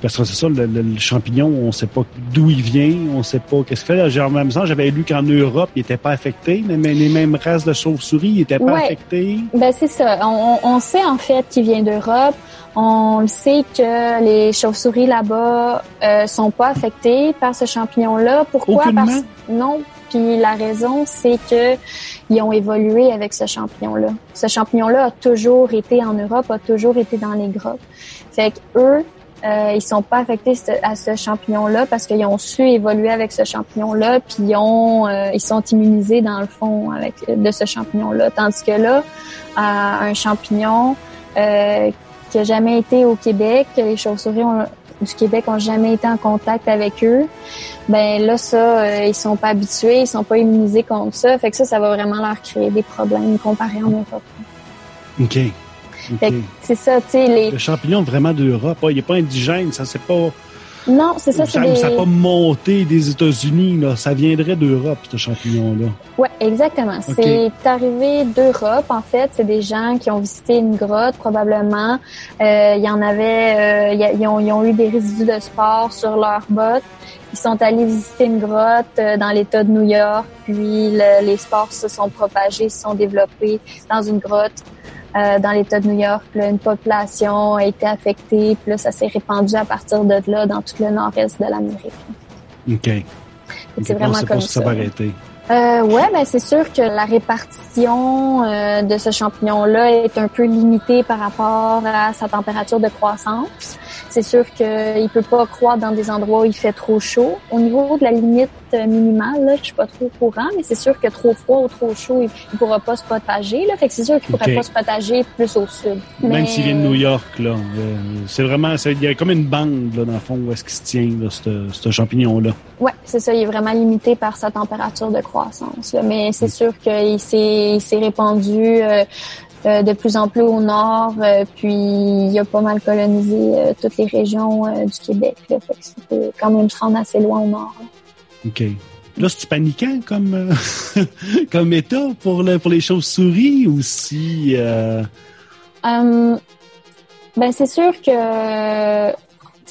parce que c'est ça, le, le- le champignon, on sait pas d'où il vient, on sait pas qu'est-ce qu'il fait. Genre, en même temps, j'avais lu qu'en Europe, il était pas affecté, mais les mêmes races de chauves-souris, ils étaient pas Ouais. affectés. Ben c'est ça. On, on- on sait en fait qu'il vient d'Europe. On le sait que les chauves-souris là-bas euh, sont pas affectées par ce champignon-là. Pourquoi? Aucunement? Parce non. Puis la raison, c'est que ils ont évolué avec ce champignon-là. Ce champignon-là a toujours été en Europe, a toujours été dans les grottes. Fait que eux, euh, ils sont pas affectés à ce champignon-là parce qu'ils ont su évoluer avec ce champignon-là, puis ils ont, euh, ils sont immunisés dans le fond avec de ce champignon-là. Tandis que là, un champignon euh, qui a jamais été au Québec, les chauves-souris ont- du Québec ont jamais été en contact avec eux, ben là ça, euh, ils sont pas habitués, ils sont pas immunisés contre ça, fait que ça, ça va vraiment leur créer des problèmes comparés en Europe. OK. OK. Fait que c'est ça, tu sais, les. Le champignon vraiment d'Europe, il est pas indigène, ça c'est pas. Non, c'est ça, c'est Ça des. n'a pas monté des États-Unis, là. Ça viendrait d'Europe, ce champignon-là. Ouais, exactement. C'est arrivé d'Europe, en fait. C'est des gens qui ont visité une grotte, probablement. Euh, Il y en avait, euh, ils, ont, eu des résidus de sport sur leurs bottes. Ils sont allés visiter une grotte euh, dans l'État de New York, puis le- les spores se sont propagés, se sont développés dans une grotte euh, dans l'État de New York. Là, une population a été affectée, puis là, ça s'est répandu à partir de là dans tout le nord-est de l'Amérique. OK. C'est vraiment comme ça ça. va arrêter. Euh, ouais, ben c'est sûr que la répartition euh, de ce champignon-là est un peu limitée par rapport à sa température de croissance. C'est sûr qu'il peut pas croître dans des endroits où il fait trop chaud. Au niveau de la limite minimale, là, je suis pas trop au courant, mais c'est sûr que trop froid ou trop chaud, il, il pourra pas se propager. Là, fait que c'est sûr qu'il pourrait Ok. pas se propager plus au sud. Même Mais- s'il vient de New York, là. euh, c'est vraiment. Il y a comme une bande, là, dans le fond, où est-ce qu'il se tient, là, ce ce champignon-là. Ouais, c'est ça. Il est vraiment limité par sa température de croissance. là. Mais Mm. c'est sûr qu'il s'est, il s'est répandu euh, euh, de plus en plus au nord, euh, puis il a pas mal colonisé euh, toutes les régions euh, du Québec. Là. Fait que c'était quand même se rendre assez loin au nord. là. OK. Là, c'est-tu paniquant comme, euh, comme état pour, le, pour les chauves-souris ou si... euh, ben c'est sûr que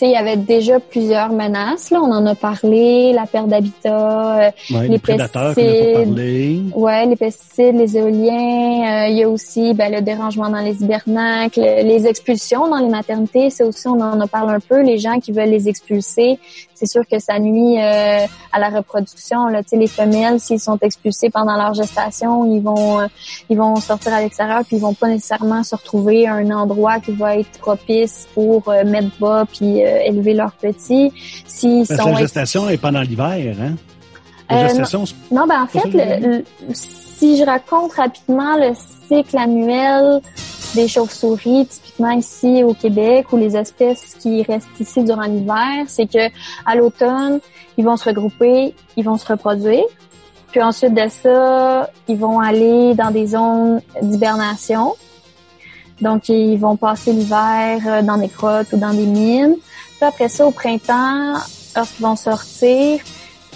il y avait déjà plusieurs menaces. Là. On en a parlé, la perte d'habitat, euh, ouais, Les les pesticides. parlé. Ouais, les pesticides, les éoliens. euh, il y a aussi ben, le dérangement dans les hibernacles, les expulsions dans les maternités. C'est aussi, on en a parlé un peu. Les gens qui veulent les expulser, c'est sûr que ça nuit euh, à la reproduction. Là. Les femelles, s'ils sont expulsés pendant leur gestation, ils vont, euh, ils vont sortir à l'extérieur puis ils vont pas nécessairement se retrouver à un endroit qui va être propice pour euh, mettre bas puis euh, élever leurs petits. S'ils Parce que sont la gestation est pendant l'hiver, hein? La gestation, c'est- Non, ben en fait, le- le- si je raconte rapidement le cycle annuel des chauves-souris, ici au Québec, ou les espèces qui restent ici durant l'hiver, c'est que à l'automne, ils vont se regrouper, ils vont se reproduire. Puis ensuite de ça, ils vont aller dans des zones d'hibernation. Donc, ils vont passer l'hiver euh, dans des grottes ou dans des mines. Puis après ça, au printemps, lorsqu'ils vont sortir,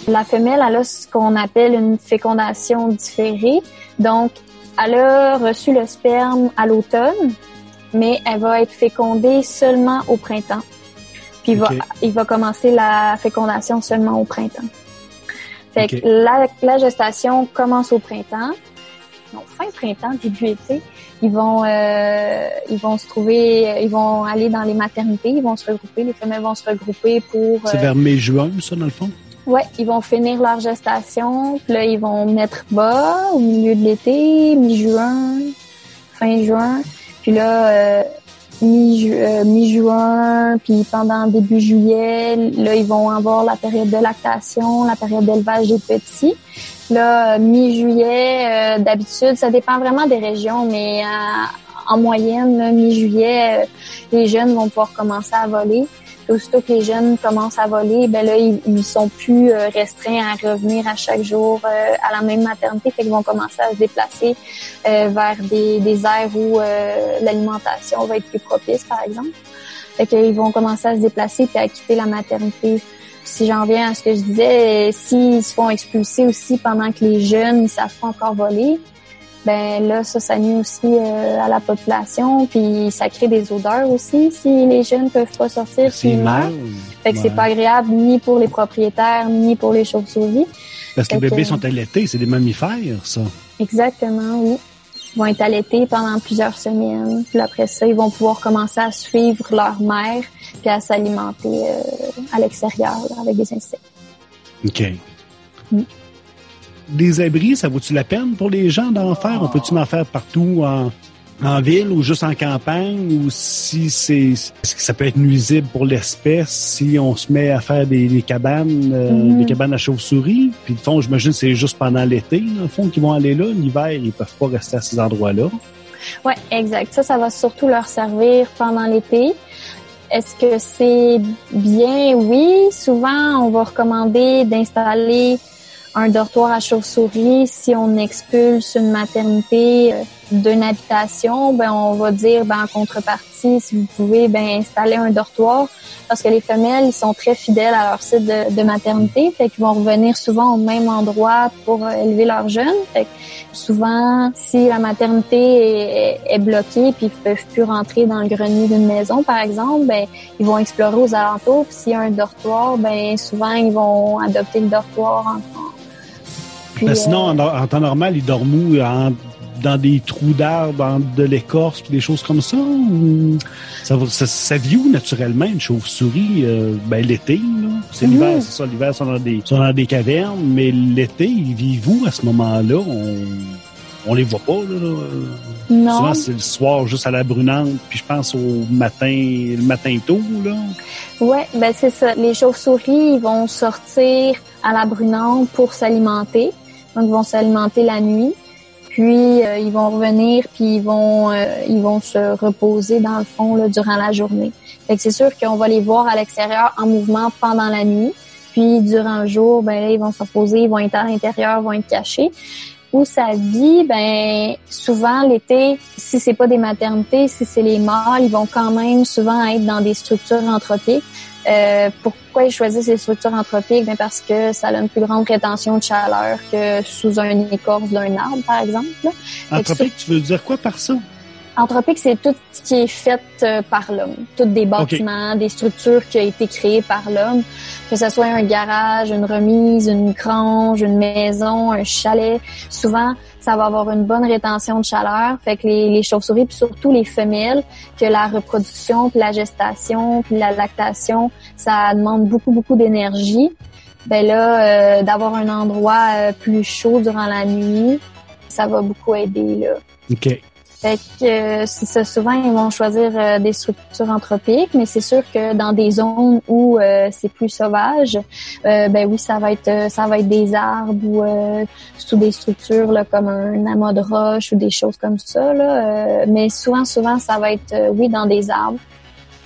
la femelle, elle a ce qu'on appelle une fécondation différée. Donc, elle a reçu le sperme à l'automne, mais elle va être fécondée seulement au printemps. Puis il va, Ok. il va commencer la fécondation seulement au printemps. Fait que la, la gestation commence au printemps. Non, fin printemps, début été. Ils vont, euh, ils vont se trouver, ils vont aller dans les maternités, ils vont se regrouper, les femelles vont se regrouper pour. c'est euh, vers mai-juin, ça, dans le fond? Ouais, ils vont finir leur gestation, puis là ils vont mettre bas au milieu de l'été, mi-juin, fin juin, puis là euh, euh, mi-juin, puis pendant début juillet, là ils vont avoir la période de lactation, la période d'élevage des petits. Là, euh, mi-juillet, d'habitude, ça dépend vraiment des régions, mais en moyenne, mi-juillet, les jeunes vont pouvoir commencer à voler. Aussitôt que les jeunes commencent à voler, ben là, ils, ils sont plus euh, restreints à revenir à chaque jour euh, à la même maternité. Fait qu'ils vont commencer à se déplacer euh, vers des, des aires où l'alimentation va être plus propice, par exemple. Fait qu'ils vont commencer à se déplacer puis à quitter la maternité. Si j'en viens à ce que je disais, s'ils se font expulser aussi pendant que les jeunes ne savent encore voler, ben là, ça, ça nuit aussi euh, à la population, puis ça crée des odeurs aussi si les jeunes peuvent pas sortir. C'est mal. Fait que c'est Ouais. pas agréable ni pour les propriétaires, ni pour les chauves-souris. Parce que les que- bébés sont allaités, c'est des mammifères, ça. Exactement, oui. Ils vont être allaités pendant plusieurs semaines. Puis après ça, ils vont pouvoir commencer à suivre leur mère puis à s'alimenter euh, à l'extérieur avec des insectes. OK. Mm. Des abris, ça vaut-tu la peine pour les gens d'en faire? On peut-tu en faire partout en, en ville ou juste en campagne? Ou si c'est, est-ce que ça peut être nuisible pour l'espèce si on se met à faire des, des cabanes, euh, Mhm. des cabanes à chauves-souris? Puis, le fond, j'imagine que c'est juste pendant l'été, le fond, qu'ils vont aller là. L'hiver, ils peuvent pas rester à ces endroits-là. Oui, exact. Ça, ça va surtout leur servir pendant l'été. Est-ce que c'est bien? Oui. Souvent, on va recommander d'installer un dortoir à chauve-souris si on expulse une maternité euh, d'une habitation. Ben, on va dire, ben, en contrepartie, si vous pouvez, ben, installer un dortoir parce que les femelles, ils sont très fidèles à leur site de, maternité, fait qu'ils vont revenir souvent au même endroit pour euh, élever leurs jeunes. Fait que souvent, si la maternité est, bloquée puis ils peuvent plus rentrer dans le grenier d'une maison, par exemple, ben ils vont explorer aux alentours. Puis s'il y a un dortoir, ben souvent ils vont adopter le dortoir puis, Ben, sinon, euh, en, en temps normal, ils dorment où? En- dans des trous d'arbres, dans de l'écorce, puis des choses comme ça? Ou ça, ça, ça vit où naturellement, une chauve-souris? euh, ben, l'été. C'est Mhm. l'hiver, c'est ça. L'hiver, ils sont dans des, sont dans des cavernes, mais l'été, ils vivent où à ce moment-là? On, on les voit pas, là. là. non. Souvent, c'est le soir, juste à la brunante, puis je pense au matin, le matin tôt, là. Ouais, ben c'est ça. Les chauves-souris, ils vont sortir à la brunante pour s'alimenter. Donc, ils vont s'alimenter la nuit. Puis, euh, ils vont revenir, puis ils vont, euh, ils vont se reposer dans le fond là, durant la journée. Fait que c'est sûr qu'on va les voir à l'extérieur en mouvement pendant la nuit. Puis, durant le jour, ben là, ils vont se reposer, ils vont être à l'intérieur, vont être cachés. Où ça vit, ben souvent l'été, si c'est pas des maternités, si c'est les mâles, ils vont quand même souvent être dans des structures anthropiques. Euh, pourquoi ils choisissent les structures anthropiques? Ben parce que ça a une plus grande rétention de chaleur que sous un écorce d'un arbre, par exemple. Anthropique, tu veux dire quoi par ça? Anthropique, c'est tout ce qui est fait euh, par l'homme. Toutes des bâtiments, des structures qui ont été créées par l'homme. Que ce soit un garage, une remise, une grange, une maison, un chalet. Souvent, ça va avoir une bonne rétention de chaleur. Fait que les, les chauves-souris, puis surtout les femelles, que la reproduction, puis la gestation, puis la lactation, ça demande beaucoup, beaucoup d'énergie. Ben là, euh, d'avoir un endroit euh, plus chaud durant la nuit, ça va beaucoup aider là. OK. Fait que euh, c'est ça, souvent ils vont choisir euh, des structures anthropiques, mais c'est sûr que dans des zones où euh, c'est plus sauvage, euh, ben oui, ça va être euh, ça va être des arbres ou euh, sous des structures là, comme un amas de roche ou des choses comme ça. Là, mais souvent, souvent, ça va être oui dans des arbres.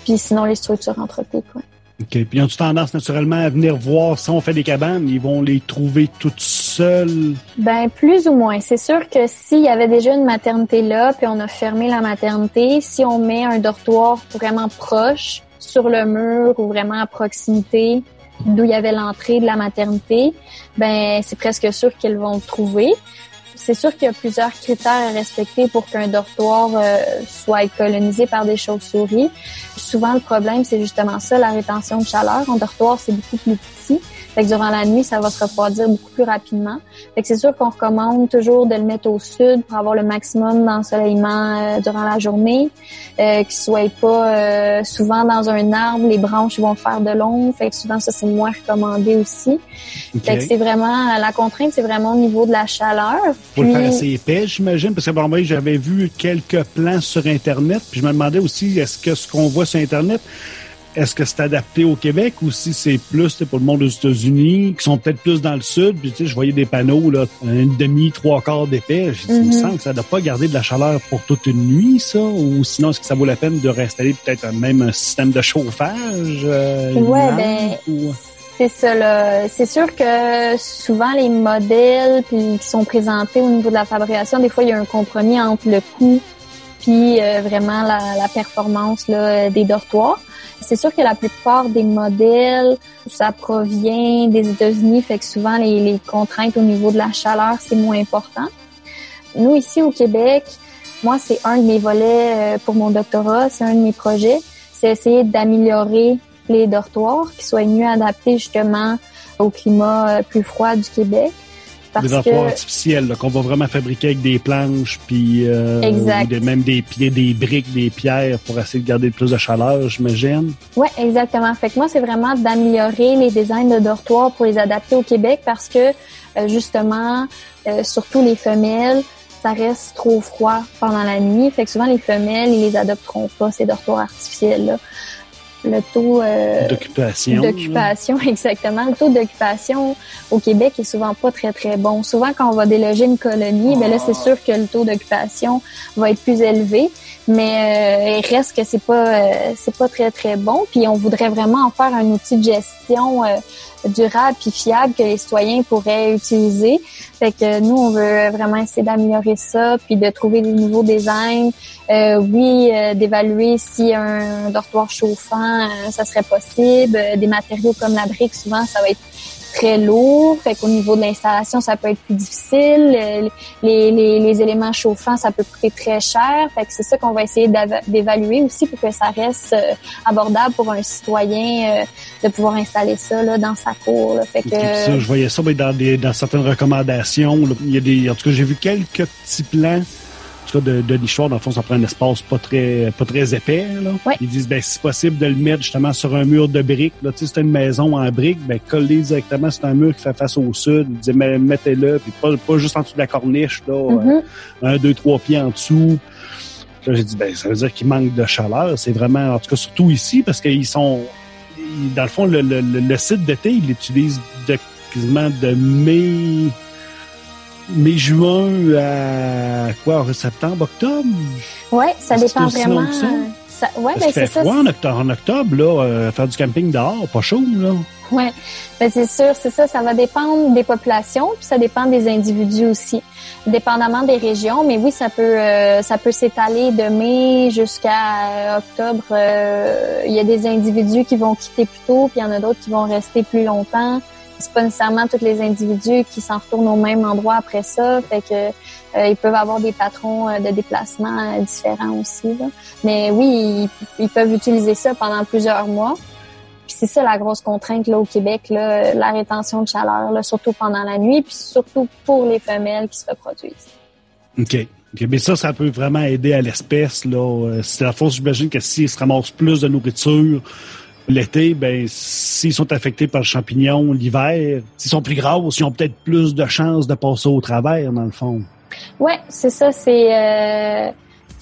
Puis sinon les structures anthropiques. Ouais. OK. Puis ils ont tendance naturellement à venir voir si on fait des cabanes, ils vont les trouver toutes seules? Ben plus ou moins. C'est sûr que s'il y avait déjà une maternité là, puis on a fermé la maternité, si on met un dortoir vraiment proche sur le mur ou vraiment à proximité d'où il y avait l'entrée de la maternité, ben c'est presque sûr qu'ils vont le trouver. C'est sûr qu'il y a plusieurs critères à respecter pour qu'un dortoir euh, soit colonisé par des chauves-souris. Souvent, le problème, c'est justement ça, la rétention de chaleur. Un dortoir, c'est beaucoup plus petit. Fait que durant la nuit, ça va se refroidir beaucoup plus rapidement. Fait que c'est sûr qu'on recommande toujours de le mettre au sud pour avoir le maximum d'ensoleillement euh, durant la journée, euh, qu'il soit pas euh, souvent dans un arbre, les branches vont faire de l'ombre. Fait que souvent ça c'est moins recommandé aussi. Fait que c'est vraiment la contrainte, c'est vraiment au niveau de la chaleur. Faut le faire assez épais, j'imagine, parce que bon, moi, j'avais vu quelques plans sur Internet, puis je me demandais aussi, est-ce que ce qu'on voit sur Internet, est-ce que c'est adapté au Québec ou si c'est plus pour le monde des États-Unis, qui sont peut-être plus dans le sud? Puis, tu sais, je voyais des panneaux, là, une demi, trois quarts d'épais. Il me Mhm. semble que ça ne doit pas garder de la chaleur pour toute une nuit, ça? Ou sinon, est-ce que ça vaut la peine de réinstaller peut-être même un système de chauffage? euh, Ouais, lampe, ben, ou- C'est ça, là. C'est sûr que souvent les modèles puis, qui sont présentés au niveau de la fabrication, des fois il y a un compromis entre le coût puis euh, vraiment la, la performance là, des dortoirs. C'est sûr que la plupart des modèles, ça provient des États-Unis, fait que souvent les, les contraintes au niveau de la chaleur, c'est moins important. Nous, ici au Québec, moi, c'est un de mes volets euh, pour mon doctorat, c'est un de mes projets, c'est essayer d'améliorer les dortoirs qui soient mieux adaptés justement au climat euh, plus froid du Québec. Parce des dortoirs que artificiels là, qu'on va vraiment fabriquer avec des planches puis euh, Exact. ou des- même des pieds, des briques, des pierres pour essayer de garder plus de chaleur, j'imagine. Ouais, exactement. Fait que moi, c'est vraiment d'améliorer les designs de dortoirs pour les adapter au Québec parce que euh, justement, euh, surtout les femelles, ça reste trop froid pendant la nuit. Fait que souvent les femelles, ils les adopteront pas ces dortoirs artificiels là. Le taux euh, D'occupation. exactement. Le taux d'occupation au Québec est souvent pas très très bon. Souvent, quand on va déloger une colonie, ben là, c'est sûr que le taux d'occupation va être plus élevé, mais euh, il reste que c'est pas euh, c'est pas très très bon. Puis on voudrait vraiment en faire un outil de gestion euh, durable puis fiable que les citoyens pourraient utiliser. Fait que nous, on veut vraiment essayer d'améliorer ça, puis de trouver des nouveaux designs. Euh, oui, euh, d'évaluer si un dortoir chauffant, euh, ça serait possible. Euh, Des matériaux comme la brique, souvent, ça va être très lourd. Fait qu'au niveau de l'installation, ça peut être plus difficile. Euh, Les, les, les éléments chauffants, ça peut coûter très cher. Fait que c'est ça qu'on va essayer d'évaluer aussi pour que ça reste euh, abordable pour un citoyen euh, de pouvoir installer ça là, dans sa cour. Là. Fait que ça, je voyais ça ben, dans, des, dans certaines recommandations. Il y a des, en tout cas, j'ai vu quelques petits plans tout cas, de, de nichoir. Dans le fond, ça prend un espace pas très, pas très épais. Là. Ouais. Ils disent, ben, si possible, de le mettre justement sur un mur de briques. Là. Tu sais, c'est une maison en briques, ben, collez directement sur un mur qui fait face au sud. Ils disaient, mais mettez-le, puis pas, pas juste en dessous de la corniche, là, euh, Mhm. un, deux, trois pieds en dessous. Là, j'ai dit, ben, ça veut dire qu'il manque de chaleur. C'est vraiment, en tout cas, surtout ici, parce qu'ils sont, dans le fond, le, le, le, le site d'été, ils l'utilisent de, quasiment de mai, mai-juin à, quoi, septembre, octobre? Ouais, ça dépend vraiment. ça? ça- ouais, ben c'est ça. froid en octobre, en octobre, là, euh, faire du camping dehors, pas chaud, là. Ouais, ben c'est sûr, c'est ça. Ça va dépendre des populations, puis ça dépend des individus aussi, dépendamment des régions. Mais oui, ça peut, euh, ça peut s'étaler de mai jusqu'à euh, octobre. Euh, Il y a des individus qui vont quitter plus tôt, puis il y en a d'autres qui vont rester plus longtemps. C'est pas nécessairement tous les individus qui s'en retournent au même endroit après ça. Fait que euh, ils peuvent avoir des patrons euh, de déplacement euh, différents aussi. Là. Mais oui, ils, peuvent utiliser ça pendant plusieurs mois. Puis c'est ça la grosse contrainte là au Québec, là, la rétention de chaleur, là, surtout pendant la nuit, puis surtout pour les femelles qui se reproduisent. OK. OK, Mais ça, ça peut vraiment aider à l'espèce. Là. Euh, C'est la force, j'imagine que s'ils se ramassent plus de nourriture l'été, ben s'ils sont affectés par le champignon l'hiver, s'ils sont plus grosses, ils ont peut-être plus de chances de passer au travers, dans le fond. Ouais, c'est ça, c'est euh,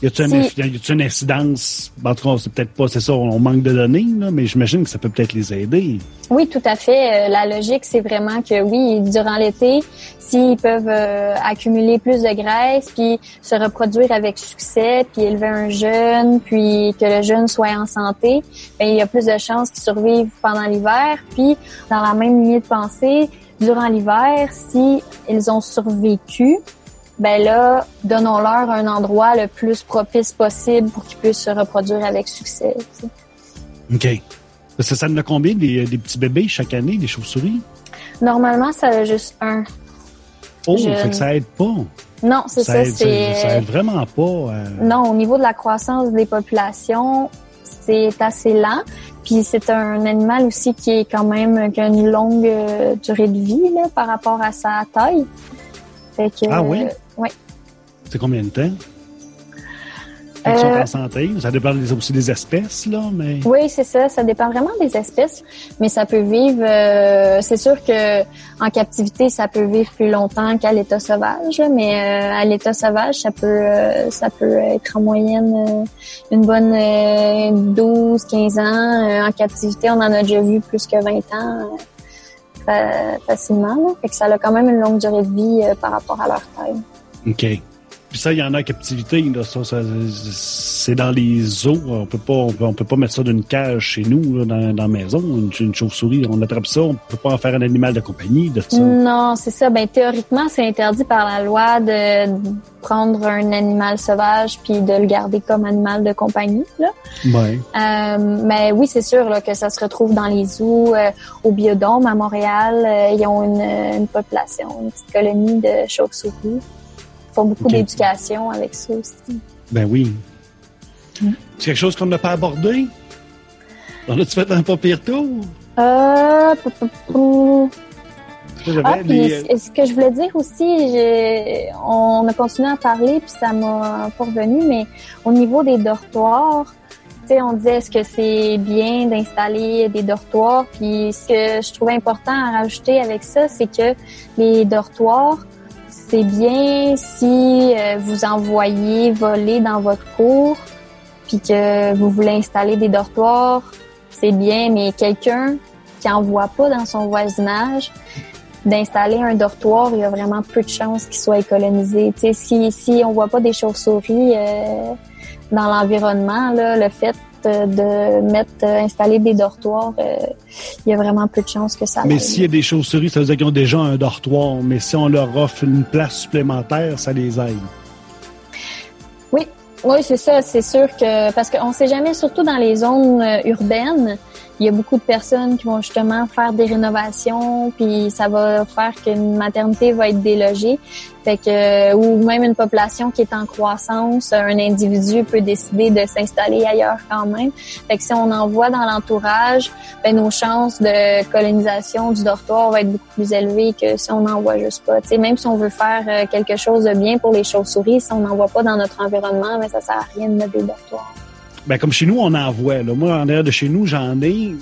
Y a-t-il Si- une, incidence? En tout cas, c'est peut-être pas, c'est ça, on manque de données, là, mais j'imagine que ça peut peut-être les aider. Oui, tout à fait. Euh, La logique, c'est vraiment que oui, durant l'été, s'ils peuvent euh, accumuler plus de graisse, puis se reproduire avec succès, puis élever un jeune, puis que le jeune soit en santé, ben, il y a plus de chances qu'ils survivent pendant l'hiver. Puis, dans la même lignée de pensée, durant l'hiver, si ils ont survécu, ben là, donnons-leur un endroit le plus propice possible pour qu'ils puissent se reproduire avec succès. OK. Que ça en a combien des, des petits bébés chaque année, des chauves-souris? Normalement, ça a juste un. Oh, Je- fait que ça aide pas. Non, c'est ça, aide, ça, c'est... ça aide vraiment pas. euh, Non, au niveau de la croissance des populations, c'est assez lent. Puis c'est un animal aussi qui est quand même qui a une longue euh, durée de vie là, par rapport à sa taille. Fait que, Ah oui? euh, ouais. C'est combien de temps? qu'ils sont Euh, en santé. Ça dépend aussi des espèces, là, mais... Oui, c'est ça. Ça dépend vraiment des espèces, mais ça peut vivre. euh, c'est sûr que en captivité, ça peut vivre plus longtemps qu'à l'état sauvage, mais euh, à l'état sauvage, ça peut, euh, ça peut être en moyenne une bonne euh, 12, 15 ans. En captivité, on en a déjà vu plus que 20 ans facilement. Là. Fait que ça a quand même une longue durée de vie euh, par rapport à leur taille. OK. Puis ça, il y en a en captivité, là. Ça, ça, c'est dans les eaux. On peut pas, on peut, on peut pas mettre ça dans une cage chez nous, là, dans, dans la maison. Une, une chauve-souris, on attrape ça. On peut pas en faire un animal de compagnie de ça. Non, c'est ça. Ben théoriquement, c'est interdit par la loi de prendre un animal sauvage puis de le garder comme animal de compagnie. Là. Ouais. Euh, mais oui, c'est sûr là, que ça se retrouve dans les zoos, euh, au Biodôme à Montréal. euh, ils ont une, une population, une petite colonie de chauves-souris. Font beaucoup d'éducation avec ça aussi. Ben oui. Mm. C'est quelque chose qu'on n'a pas abordé? On a-tu fait un pas pire tour? Euh, pou- pou- pou. J'avais Ah, puis des- ce que je voulais dire aussi, on a continué à parler, puis ça m'a pas revenu, mais au niveau des dortoirs, tu sais, on disait est-ce que c'est bien d'installer des dortoirs, puis ce que je trouvais important à rajouter avec ça, c'est que les dortoirs, c'est bien si euh, vous envoyez voler dans votre cour, puis que vous voulez installer des dortoirs, c'est bien, mais quelqu'un qui en voit pas dans son voisinage, d'installer un dortoir, il y a vraiment peu de chances qu'il soit sais, si, si on voit pas des chauves-souris euh, dans l'environnement, le fait de mettre, euh, installer des dortoirs, euh, il y a vraiment peu de chances que ça Mais s'il y a des chauves-souris, ça veut dire qu'ils ont déjà un dortoir. Mais si on leur offre une place supplémentaire, ça les aide. Oui, c'est ça, c'est sûr que parce qu'on sait jamais, surtout dans les zones euh, urbaines, il y a beaucoup de personnes qui vont justement faire des rénovations, puis ça va faire qu'une maternité va être délogée, fait que euh, ou même une population qui est en croissance, un individu peut décider de s'installer ailleurs quand même. Fait que si on en voit dans l'entourage, ben nos chances de colonisation du dortoir vont être beaucoup plus élevées que si on n'en voit juste pas. Tu sais, même si on veut faire euh, quelque chose de bien pour les chauves-souris, si on n'en voit pas dans notre environnement, ben ça sert à rien de mettre des dortoirs. Ben, comme chez nous, on en voit. Là. Moi, en dehors de chez nous, j'en ai.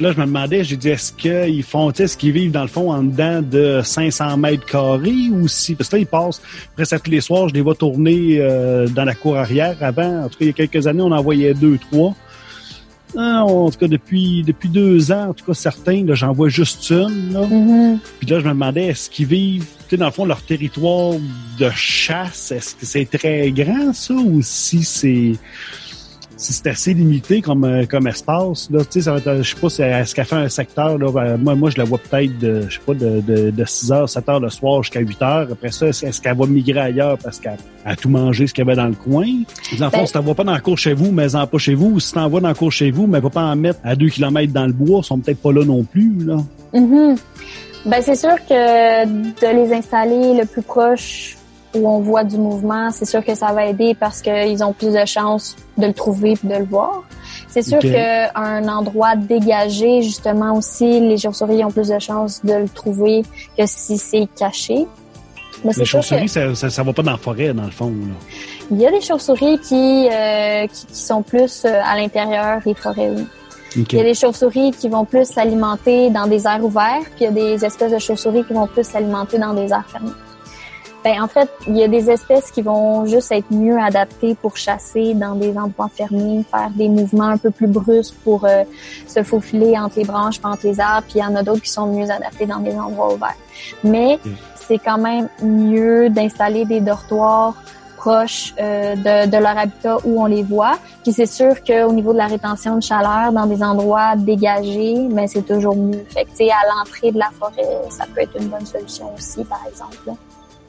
Là, je me demandais, j'ai dit, est-ce qu'ils font, est-ce qu'ils vivent dans le fond en dedans de 500 mètres carrés ou si, parce que là, ils passent presque tous les soirs, je les vois tourner euh, dans la cour arrière. Avant, en tout cas, il y a quelques années, on en voyait deux, trois. Ah, en tout cas, depuis depuis deux ans, en tout cas, certains, là, j'en vois juste une. Là. Mm-hmm. Puis là, je me demandais, est-ce qu'ils vivent, tu sais, dans le fond, leur territoire de chasse, est-ce que c'est très grand, ça, ou si c'est c'est assez limité comme euh, comme espace là tu sais ça va être, je sais pas si est-ce qu'elle fait un secteur là ben, moi moi je la vois peut-être de je sais pas de, de, de 6 heures 7 heures le soir jusqu'à 8 heures. Après ça est-ce qu'elle va migrer ailleurs parce qu'elle a tout mangé ce qu'il y avait dans le coin? Dans le fond Ben- si t'en vois pas dans le cours chez vous mais en pas chez vous ou si t'en vois dans le cours chez vous mais va pas en mettre à 2 km dans le bois ils sont peut-être pas là non plus là. Mhm. Ben c'est sûr que de les installer le plus proche où on voit du mouvement, c'est sûr que ça va aider parce qu'ils ont plus de chances de le trouver et de le voir. C'est sûr qu'un endroit dégagé, justement aussi, les chauves-souris ont plus de chances de le trouver que si c'est caché. Mais les que chauves-souris ça, ça, ça va pas dans la forêt dans le fond là. il y a des chauves-souris qui, euh, qui, qui sont plus euh, à l'intérieur des forêts. oui. Il y a des chauves-souris qui vont plus s'alimenter dans des aires ouvertes, puis il y a des espèces de chauves-souris qui vont plus s'alimenter dans des aires fermées. Ben, en fait, il y a des espèces qui vont juste être mieux adaptées pour chasser dans des endroits fermés, faire des mouvements un peu plus brusques pour euh, se faufiler entre les branches, entre les arbres, puis il y en a d'autres qui sont mieux adaptés dans des endroits ouverts. Mais c'est quand même mieux d'installer des dortoirs proches euh, de, de leur habitat où on les voit. Puis c'est sûr qu'au niveau de la rétention de chaleur, dans des endroits dégagés, mais c'est toujours mieux. Fait que, à l'entrée de la forêt, ça peut être une bonne solution aussi, par exemple. là.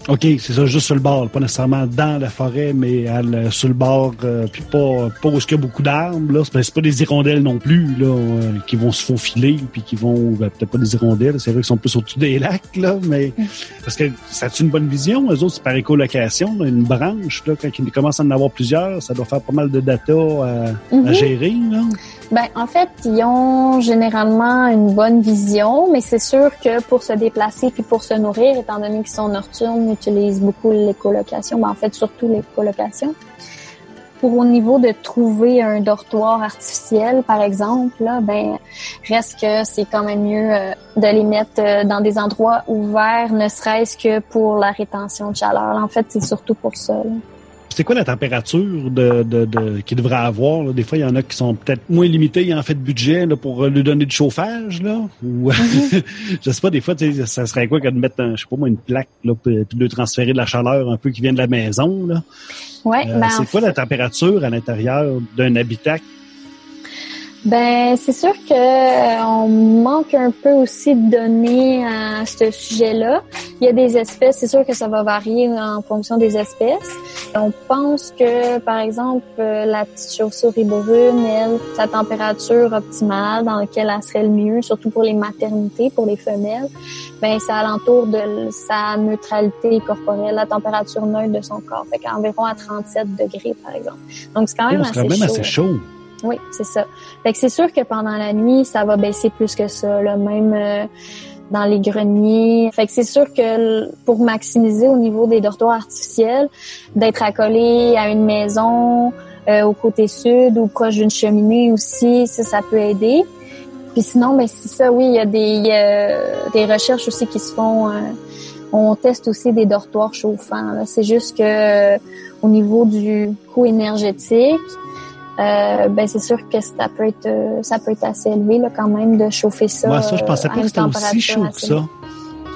OK, c'est ça, juste sur le bord, pas nécessairement dans la forêt, mais à le- sur le bord, euh, puis pas, pas où il y a beaucoup d'arbres, là. C'est pas, pas des hirondelles non plus, là, euh, qui vont se faufiler, puis qui vont, ben, peut-être pas des hirondelles, c'est vrai qu'ils sont plus au-dessus des lacs, là, mais, parce que ça a une bonne vision, eux autres, c'est par écolocation, là, une branche, là, quand ils commencent à en avoir plusieurs, ça doit faire pas mal de data à, à Mhm. gérer, là. Ben, en fait, ils ont généralement une bonne vision, mais c'est sûr que pour se déplacer puis pour se nourrir, étant donné qu'ils sont nocturnes, ils utilisent beaucoup l'écolocation, ben, en fait, surtout l'écolocation. pour au niveau de trouver un dortoir artificiel, par exemple, là, ben reste que c'est quand même mieux euh, de les mettre euh, dans des endroits ouverts, ne serait-ce que pour la rétention de chaleur. En fait, c'est surtout pour ça. là. C'est quoi la température de, de, de qu'il devrait avoir? là? Des fois, il y en a qui sont peut-être moins limités en fait de budget là, pour euh, lui donner du chauffage. Là. Ou je sais pas, des fois, ça serait quoi que de mettre un, je sais pas moi, une plaque là, puis de lui transférer de la chaleur un peu qui vient de la maison. Là? Ouais, Euh, ben, en c'est quoi la température à l'intérieur d'un habitat? Ben, c'est sûr que euh, on manque un peu aussi de données à ce sujet-là. Il y a des espèces, c'est sûr que ça va varier en fonction des espèces. On pense que, par exemple, euh, la petite chauve-souris brune, elle, sa température optimale dans laquelle elle serait le mieux, surtout pour les maternités, pour les femelles, ben c'est alentour de sa neutralité corporelle, la température neutre de son corps, fait qu'environ à 37 degrés, par exemple. Donc c'est quand même assez même chaud. assez chaud. Oui, c'est ça. Fait que c'est sûr que pendant la nuit, ça va baisser plus que ça, là, même euh, dans les greniers. Fait que c'est sûr que pour maximiser au niveau des dortoirs artificiels, d'être accolé à une maison euh, au côté sud ou proche d'une cheminée aussi, ça, ça peut aider. Puis sinon, ben c'est ça, oui, il y a des, a des recherches aussi qui se font. euh, on teste aussi des dortoirs chauffants. C'est juste que euh, au niveau du coût énergétique, euh, ben c'est sûr que ça peut être euh, ça peut être assez élevé là, quand même de chauffer ça. Moi, ça, je pensais euh, pas que c'était aussi chaud que ça.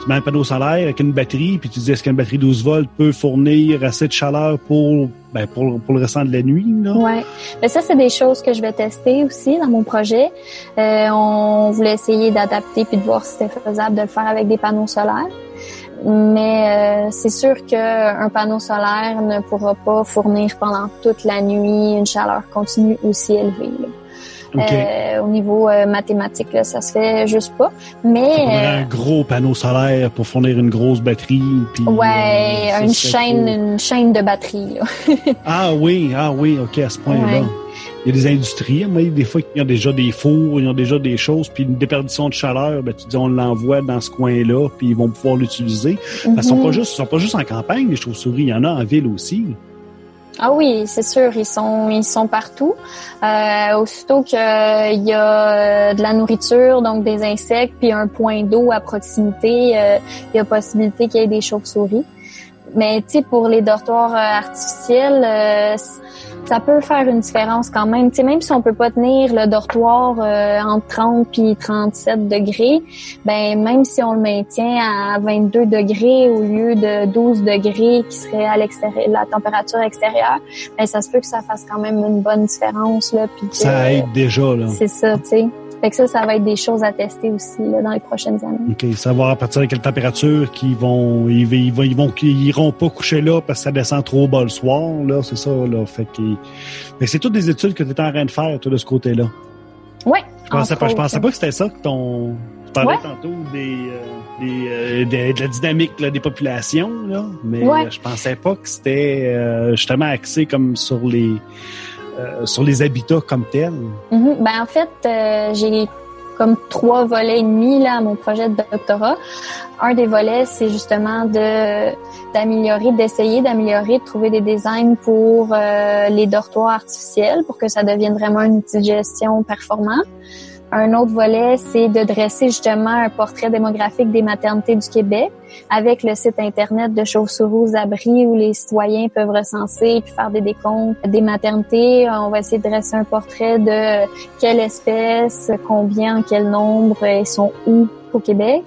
Tu mets un panneau solaire avec une batterie, puis tu dis est-ce qu'une batterie 12 volts peut fournir assez de chaleur pour, ben, pour, pour le restant de la nuit? Là? Ouais. Mais ça, c'est des choses que je vais tester aussi dans mon projet. Euh, on voulait essayer d'adapter puis de voir si c'était faisable de le faire avec des panneaux solaires. Mais euh, c'est sûr qu'un panneau solaire ne pourra pas fournir pendant toute la nuit une chaleur continue aussi élevée. là. OK. Euh, au niveau euh, mathématique, là, ça se fait juste pas. Mais euh, un gros panneau solaire pour fournir une grosse batterie. Puis, ouais, une chaîne, une chaîne de batterie. Là. Ah oui, ah oui, OK, à ce point-là. Ouais. Il y a des industries, mais des fois, ils ont déjà des fours, ils ont déjà des choses, puis une déperdition de chaleur, ben, tu dis, on l'envoie dans ce coin-là, puis ils vont pouvoir l'utiliser. Parce qu'ils sont Mhm. pas juste, ils sont pas juste en campagne, les chauves-souris, il y en a en ville aussi. Ah oui, c'est sûr, ils sont ils sont partout. Euh, aussitôt qu'il y a euh, de la nourriture, donc des insectes, puis un point d'eau à proximité, euh, il y a possibilité qu'il y ait des chauves-souris. Mais tu sais, pour les dortoirs euh, artificiels, euh, ça peut faire une différence quand même. Tu sais, même si on peut pas tenir le dortoir euh, entre 30 puis 37 degrés, ben même si on le maintient à 22 degrés au lieu de 12 degrés qui serait à l'extérieur, la température extérieure, ben ça se peut que ça fasse quand même une bonne différence là. Puis Ça aide déjà, là. C'est ça, tu sais. Fait que ça, ça va être des choses à tester aussi là, dans les prochaines années. OK, savoir à partir de quelle température qu'ils vont, ils, ils vont, ils vont, ils iront pas coucher là parce que ça descend trop bas le soir, là, c'est ça, là. Fait que, que c'est toutes des études que tu es en train de faire, toi, de ce côté-là. Ouais. Je pensais pas, je pensais pas que c'était ça que ton, tu parlais Ouais. tantôt des, euh, des, euh, des- de la dynamique là, des populations, là, mais Ouais. je pensais pas que c'était euh, justement axé comme sur les, euh, sur les habitats comme tels? Mhm. Ben en fait, euh, j'ai comme trois volets et demi là à mon projet de doctorat. Un des volets, c'est justement de d'améliorer, d'essayer d'améliorer, de trouver des designs pour euh, les dortoirs artificiels pour que ça devienne vraiment un outil de gestion performant. Un autre volet, c'est de dresser justement un portrait démographique des maternités du Québec avec le site internet de Chauves-souris aux abris où les citoyens peuvent recenser puis faire des décomptes des maternités. On va essayer de dresser un portrait de quelle espèce, combien, en quel nombre et sont où au Québec.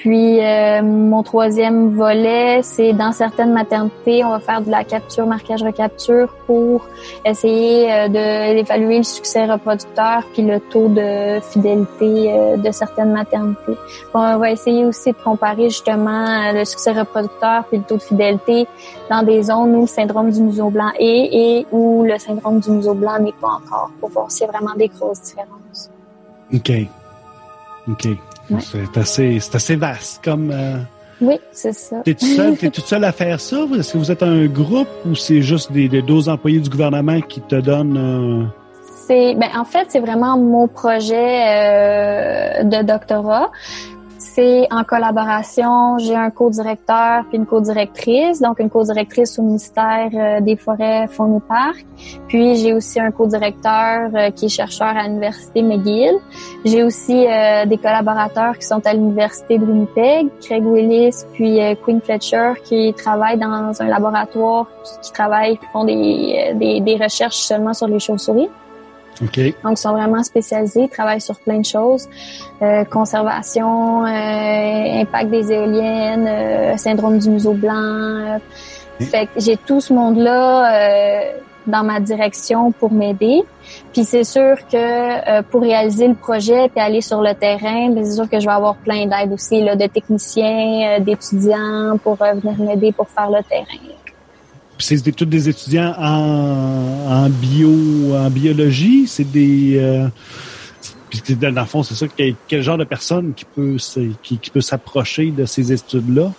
Puis euh, mon troisième volet, c'est dans certaines maternités, on va faire de la capture, marquage, recapture pour essayer euh, d'évaluer le succès reproducteur puis le taux de fidélité euh, de certaines maternités. On va essayer aussi de comparer justement euh, le succès reproducteur puis le taux de fidélité dans des zones où le syndrome du museau blanc est et où le syndrome du museau blanc n'est pas encore pour voir s'il y a vraiment des grosses différences. OK. OK. Ouais. C'est assez, assez vaste comme. Euh... Oui, c'est ça. T'es tout seul, t'es toute seule à faire ça? Est-ce que vous êtes un groupe ou c'est juste des, des 12 employés du gouvernement qui te donnent euh, C'est, ben, en fait, c'est vraiment mon projet euh, de doctorat. En collaboration. J'ai un co-directeur puis une co-directrice. Donc, une co-directrice au ministère euh, des Forêts, Fonds et Parcs. Puis, j'ai aussi un co-directeur euh, qui est chercheur à l'Université McGill. J'ai aussi euh, des collaborateurs qui sont à l'Université de Winnipeg, Craig Willis puis Queen Fletcher, qui travaillent dans un laboratoire qui travaillent, qui font des, des, des recherches seulement sur les chauves-souris. OK. Donc, ils sont vraiment spécialisés, ils travaillent sur plein de choses. Euh, conservation, euh, impact des éoliennes, euh, syndrome du museau blanc. Fait que j'ai tout ce monde-là euh, dans ma direction pour m'aider. Puis c'est sûr que euh, pour réaliser le projet puis aller sur le terrain, ben, c'est sûr que je vais avoir plein d'aide aussi, là, de techniciens, euh, d'étudiants pour venir m'aider pour faire le terrain. Puis c'est tous des étudiants en, en bio, en biologie. C'est des. Euh, puis dans le fond, c'est ça. Quel, quel genre de personne qui peut qui peut s'approcher de ces études-là?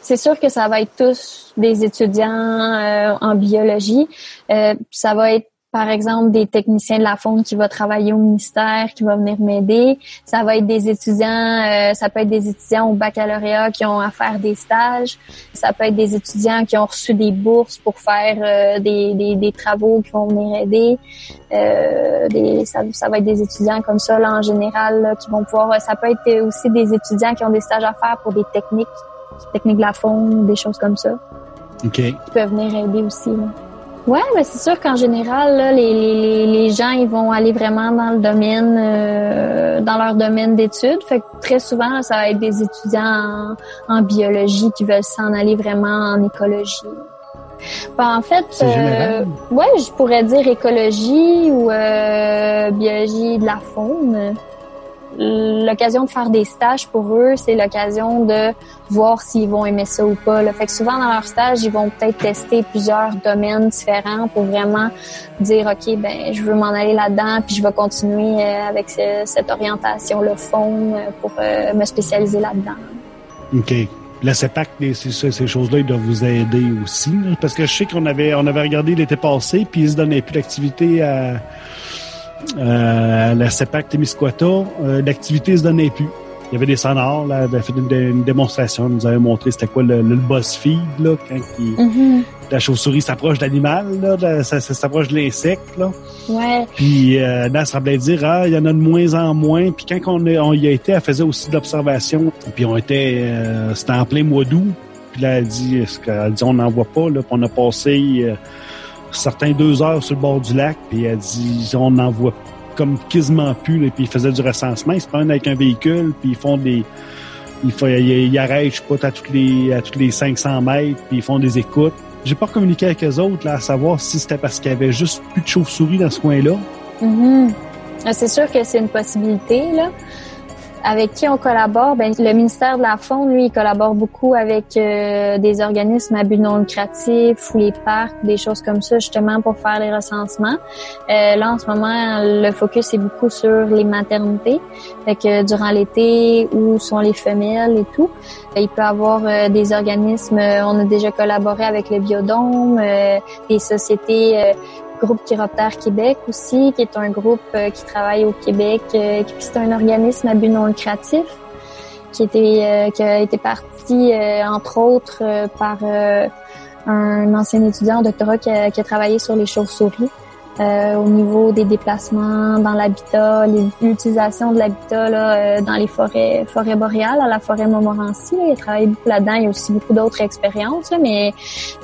C'est sûr que ça va être tous des étudiants euh, en biologie. Euh, ça va être par exemple des techniciens de la faune qui vont travailler au ministère, qui vont venir m'aider. Ça va être des étudiants, euh, ça peut être des étudiants au baccalauréat qui ont à faire des stages. Ça peut être des étudiants qui ont reçu des bourses pour faire euh, des, des, des travaux qui vont venir aider. Euh, des, ça, ça va être des étudiants comme ça là, en général là, qui vont pouvoir. Ça peut être aussi des étudiants qui ont des stages à faire pour des techniques techniques de la faune, des choses comme ça, OK. qui peuvent venir aider aussi. Là. Ouais, mais c'est sûr qu'en général, là, les, les, les- gens, ils vont aller vraiment dans le domaine, euh, dans leur domaine d'études. Fait que très souvent, là, ça va être des étudiants en, en biologie qui veulent s'en aller vraiment en écologie. Ben, en fait, général. ouais, je pourrais dire écologie ou euh, biologie de la faune. L'occasion de faire des stages pour eux, c'est l'occasion de voir s'ils vont aimer ça ou pas. Là. Fait que souvent dans leur stage, ils vont peut-être tester plusieurs domaines différents pour vraiment dire ok, ben je veux m'en aller là-dedans, puis je vais continuer euh, avec ce- cette orientation le fond euh, pour euh, me spécialiser là-dedans. OK. La CEPAC, les- ces, ces- choses-là, ils doivent vous aider aussi. parce que je sais qu'on avait, on avait regardé l'été passé, puis ils se donnaient plus d'activité à, à la CEPAC Témiscouata. Euh, L'activité se donnait plus. Il y avait des sonores, là, elle avait fait une, une démonstration, elle nous avait montré c'était quoi le, le boss feed, là, quand il- la chauve-souris s'approche de l'animal, là, ça, ça s'approche de l'insecte, là. Ouais, Puis euh, là, elle semblait dire ah, il y en a de moins en moins. Puis quand on, y a été, elle faisait aussi de l'observation. Puis on était, euh, c'était en plein mois d'août. Puis là, elle dit, est-ce qu'elle dit on n'en voit pas là. Puis on a passé euh, certains deux heures sur le bord du lac. Puis elle dit on n'en voit comme quasiment plus. Là. Puis ils faisaient du recensement. Ils se prennent avec un véhicule. Puis ils font des ils, font, ils, arrêtent, je sais pas, à toutes les à toutes les 500 mètres. Puis ils font des écoutes. J'ai pas communiqué avec eux autres là, à savoir si c'était parce qu'il y avait juste plus de chauves-souris dans ce coin-là. Mhm. Ah, C'est sûr que c'est une possibilité. Là. Avec qui on collabore? Ben, le ministère de la Faune, lui, il collabore beaucoup avec euh, des organismes à but non lucratif ou les parcs, des choses comme ça, justement, pour faire les recensements. Euh, là, en ce moment, le focus est beaucoup sur les maternités. Fait que durant l'été, où sont les femelles et tout. Il peut avoir euh, des organismes, euh, on a déjà collaboré avec le Biodôme, euh, des sociétés euh, Groupe Québec aussi, qui est un groupe euh, qui travaille au Québec, euh, c'est un organisme à but non lucratif, qui, était, euh, qui a été parti, entre autres, par un ancien étudiant en doctorat qui a travaillé sur les chauves-souris. Euh, au niveau des déplacements dans l'habitat, l'utilisation de l'habitat là, euh, dans les forêts, forêts boréales, à la forêt Montmorency. Il a travaillé beaucoup là-dedans. Il y a aussi beaucoup d'autres expériences, mais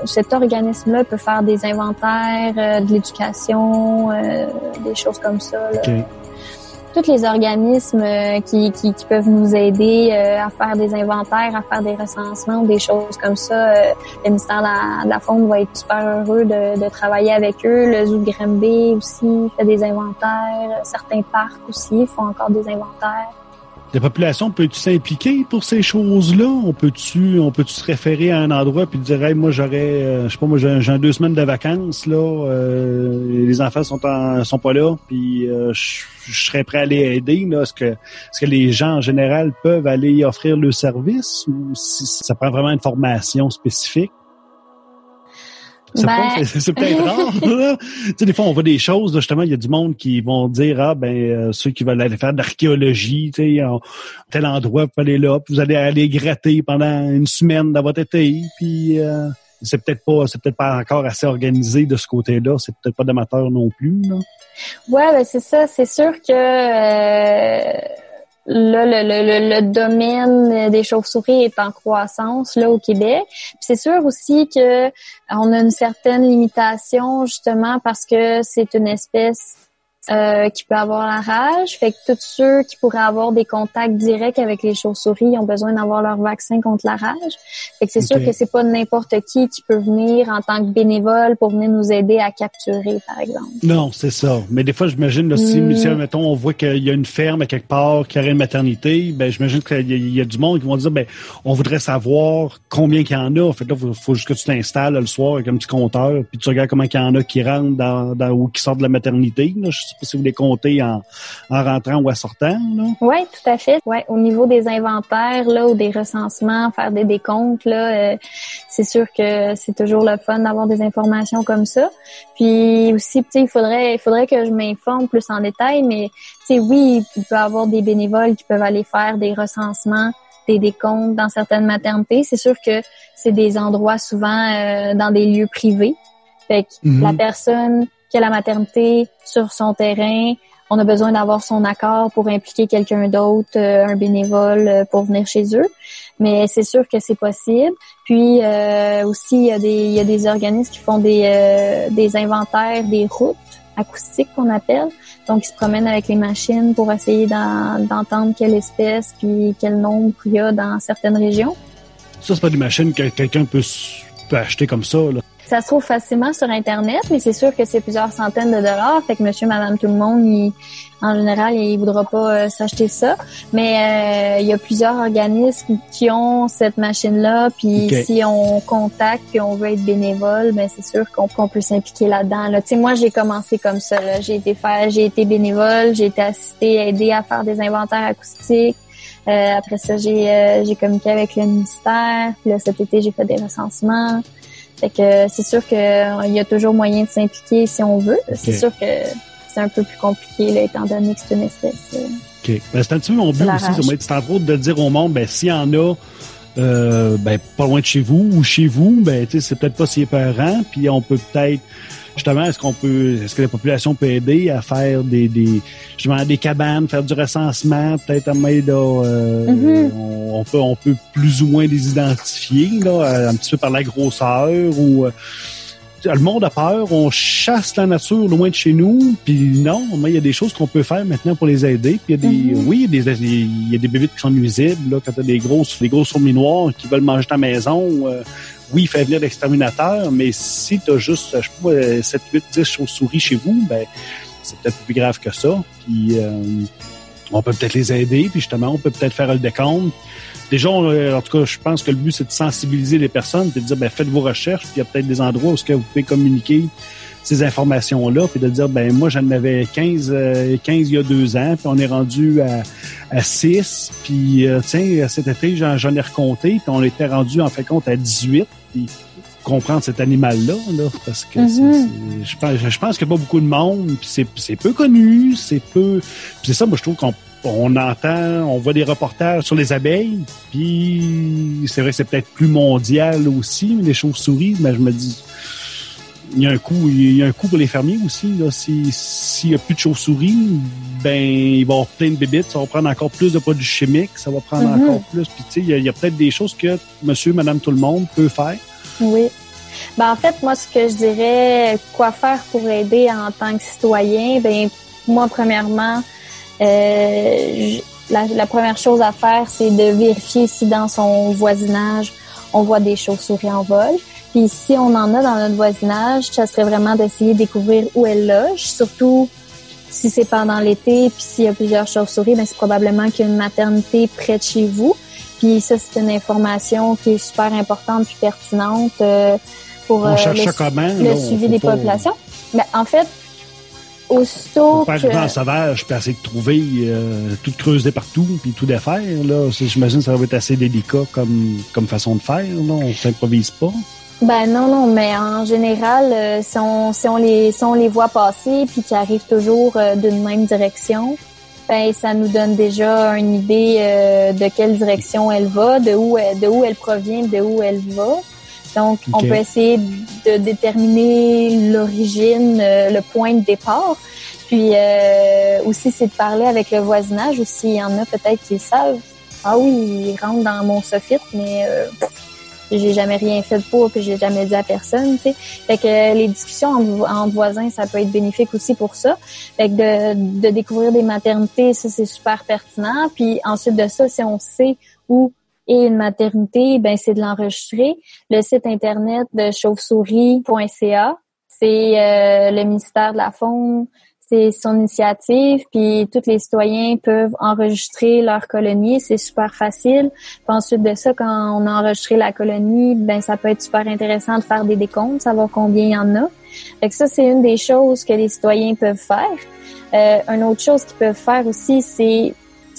cet organisme-là peut faire des inventaires, euh, de l'éducation, euh, des choses comme ça. là. OK. Tous les organismes euh, qui, qui, peuvent nous aider euh, à faire des inventaires, à faire des recensements, des choses comme ça, euh, le ministère de la, de la va être super heureux de, de travailler avec eux. Le zoo de Granby aussi fait des inventaires. Certains parcs aussi font encore des inventaires. La population peut-tu s'impliquer pour ces choses-là? On peut-tu on peut-tu se référer à un endroit puis dire hey, moi j'aurais euh, je sais pas moi j'ai deux semaines de vacances là, euh, les enfants sont en, sont pas là puis euh, je, serais prêt à aller aider là. Est-ce que est-ce que les gens en général peuvent aller offrir le service ou si ça prend vraiment une formation spécifique? C'est Ben- c'est- peut-être rare. là. tu sais, des fois, on voit des choses, là, justement, il y a du monde qui vont dire, ah, ben, euh, ceux qui veulent aller faire de l'archéologie, tu sais, en- tel endroit, vous allez là, puis vous allez aller gratter pendant une semaine dans votre été, puis euh, c'est peut-être pas, c'est peut-être pas encore assez organisé de ce côté-là, c'est peut-être pas d'amateur non plus, là. Ouais, ben c'est ça. C'est sûr que euh, là, le, le, le, le domaine des chauves-souris est en croissance là au Québec. C'est sûr aussi que on a une certaine limitation justement parce que c'est une espèce euh, qui peut avoir la rage. Fait que tous ceux qui pourraient avoir des contacts directs avec les chauves-souris ont besoin d'avoir leur vaccin contre la rage. Fait que c'est sûr que c'est pas n'importe qui qui peut venir en tant que bénévole pour venir nous aider à capturer, par exemple. Non, c'est ça. Mais des fois, j'imagine, là, si, Mm. si, mettons, on voit qu'il y a une ferme à quelque part qui aurait une maternité, ben, j'imagine qu'il y, a- y a du monde qui vont dire, ben, on voudrait savoir combien qu'il y en a. Fait que là, faut, faut juste que tu t'installes le soir avec un petit compteur, puis tu regardes comment il y en a qui rentrent dans, dans, ou qui sortent de la maternité. Là. Je sais pas si vous les comptez en, en rentrant ou en sortant. Oui, tout à fait. Ouais, au niveau des inventaires là ou des recensements, faire des décomptes là, euh, c'est sûr que c'est toujours le fun d'avoir des informations comme ça. Puis aussi, tu sais, il faudrait il faudrait que je m'informe plus en détail, mais tu sais oui, il peut y avoir des bénévoles qui peuvent aller faire des recensements des décomptes dans certaines maternités. C'est sûr que c'est des endroits souvent euh, dans des lieux privés. Fait que Mhm. la personne qui a la maternité sur son terrain, on a besoin d'avoir son accord pour impliquer quelqu'un d'autre, euh, un bénévole, euh, pour venir chez eux. Mais c'est sûr que c'est possible. Puis euh, aussi, il y, a des, il y a des organismes qui font des, euh, des inventaires des routes acoustiques qu'on appelle. Donc, ils se promènent avec les machines pour essayer d'en- d'entendre quelle espèce puis quel nombre il y a dans certaines régions. Ça, c'est pas des machines que quelqu'un peut, peut acheter comme ça, là. Ça se trouve facilement sur Internet, mais c'est sûr que c'est plusieurs centaines de dollars. Fait que monsieur, madame, tout le monde, il- en général, il voudra pas euh, s'acheter ça. Mais euh, il y a plusieurs organismes qui ont cette machine-là. Puis si on contacte puis on veut être bénévole, ben c'est sûr qu'on peut s'impliquer là-dedans. Là. Tu sais, moi, j'ai commencé comme ça. J'ai été faire, j'ai été bénévole, j'ai été assistée, aidée à faire des inventaires acoustiques. Euh, après ça, j'ai euh, j'ai communiqué avec le ministère. Puis là, cet été, j'ai fait des recensements. Fait que euh, c'est sûr qu'il y a toujours moyen de s'impliquer si on veut. C'est sûr que c'est un peu plus compliqué là, étant donné que c'est une espèce. euh, OK. Ben, c'est un petit peu mon but aussi, c'est entre autres de dire au monde, ben, s'il y en a, euh, ben, pas loin de chez vous ou chez vous, ben, tu sais, c'est peut-être pas si épeurant, puis on peut peut-être, justement, est-ce qu'on peut, est-ce que la population peut aider à faire des, des, justement, des cabanes, faire du recensement, peut-être à euh, Mhm. on, on peut, on peut plus ou moins les identifier, là, un petit peu par la grosseur ou, euh, le monde a peur, on chasse la nature loin de chez nous, puis non, mais il y a des choses qu'on peut faire maintenant pour les aider. Puis il y a des, Mhm. oui, il y a des, il y a des bébites qui sont nuisibles. Là, quand t'as des grosses, des grosses fourmis noires qui veulent manger ta maison, euh, oui, il fait venir l'exterminateur, mais si t'as juste, je sais pas, euh, 7, 8, 10 chauves-souris chez vous, ben c'est peut-être plus grave que ça. Puis euh, on peut peut-être les aider, puis justement, on peut peut-être faire le décompte. Déjà, on, euh, en tout cas, je pense que le but, c'est de sensibiliser les personnes, de dire, ben, faites vos recherches, puis il y a peut-être des endroits où ce que vous pouvez communiquer ces informations-là, puis de dire, ben, moi, j'en avais 15, euh, 15 il y a deux ans, puis on est rendu à, à 6, puis, euh, tiens, cet été, j'en, ai recompté, puis on était rendu, en fait, compte, à 18, puis comprendre cet animal-là, là, parce que c'est- c'est- je pense, je pense qu'il n'y a pas beaucoup de monde, puis c'est, c'est peu connu, c'est peu, puis c'est ça, moi, je trouve qu'on on entend, on voit des reportages sur les abeilles, puis c'est vrai que c'est peut-être plus mondial aussi, les chauves-souris, mais je me dis, il y a un coût, il y a un coût pour les fermiers aussi. Là. Si, s'il y a plus de chauves-souris, ben il va y avoir plein de bébites, ça va prendre encore plus de produits chimiques, ça va prendre Mhm. encore plus. Puis tu sais, il y a, peut-être des choses que monsieur, madame, tout le monde peut faire. Oui. Ben, en fait, moi, ce que je dirais, quoi faire pour aider en tant que citoyen, ben, moi, premièrement, euh, la première chose à faire, c'est de vérifier si dans son voisinage, on voit des chauves-souris en vol. Puis si on en a dans notre voisinage, ça serait vraiment d'essayer de découvrir où elles logent, surtout si c'est pendant l'été, puis s'il y a plusieurs chauves-souris, ben c'est probablement qu'il y a une maternité près de chez vous. Puis ça, c'est une information qui est super importante puis pertinente euh, pour euh, le, ça comment? le là? On suivi des pas- populations. Mais en fait, aussitôt Faut pas que... arriver en sauvage puis essayer de trouver euh, tout creuser partout puis tout défaire. Là, j'imagine que ça va être assez délicat comme, comme façon de faire. Là. On s'improvise pas. Ben non, non, mais en général, euh, si, on, si, on les, si on les voit passer puis qui arrivent toujours euh, d'une même direction, ben ça nous donne déjà une idée euh, de quelle direction elle va, de où, elle- de où elle provient, de où elle va. Donc, on peut essayer de déterminer l'origine, euh, le point de départ. Puis euh, aussi, c'est de parler avec le voisinage aussi. Il y en a peut-être qui savent. Ah oui, ils rentrent dans mon soffit, mais euh, j'ai jamais rien fait pour, puis j'ai jamais dit à personne, tu sais. Fait que les discussions entre, entre voisins, ça peut être bénéfique aussi pour ça. Fait que de, de découvrir des maternités, ça c'est super pertinent. Puis ensuite de ça, si on sait où est une maternité, ben c'est de l'enregistrer. Le site internet de chauve-souris.ca, c'est euh, le ministère de la Faune, c'est son initiative, puis tous les citoyens peuvent enregistrer leur colonie, c'est super facile. Puis ensuite de ça, quand on a enregistré la colonie, ben ça peut être super intéressant de faire des décomptes, savoir combien il y en a. Fait que ça, c'est une des choses que les citoyens peuvent faire. Euh, une autre chose qu'ils peuvent faire aussi, c'est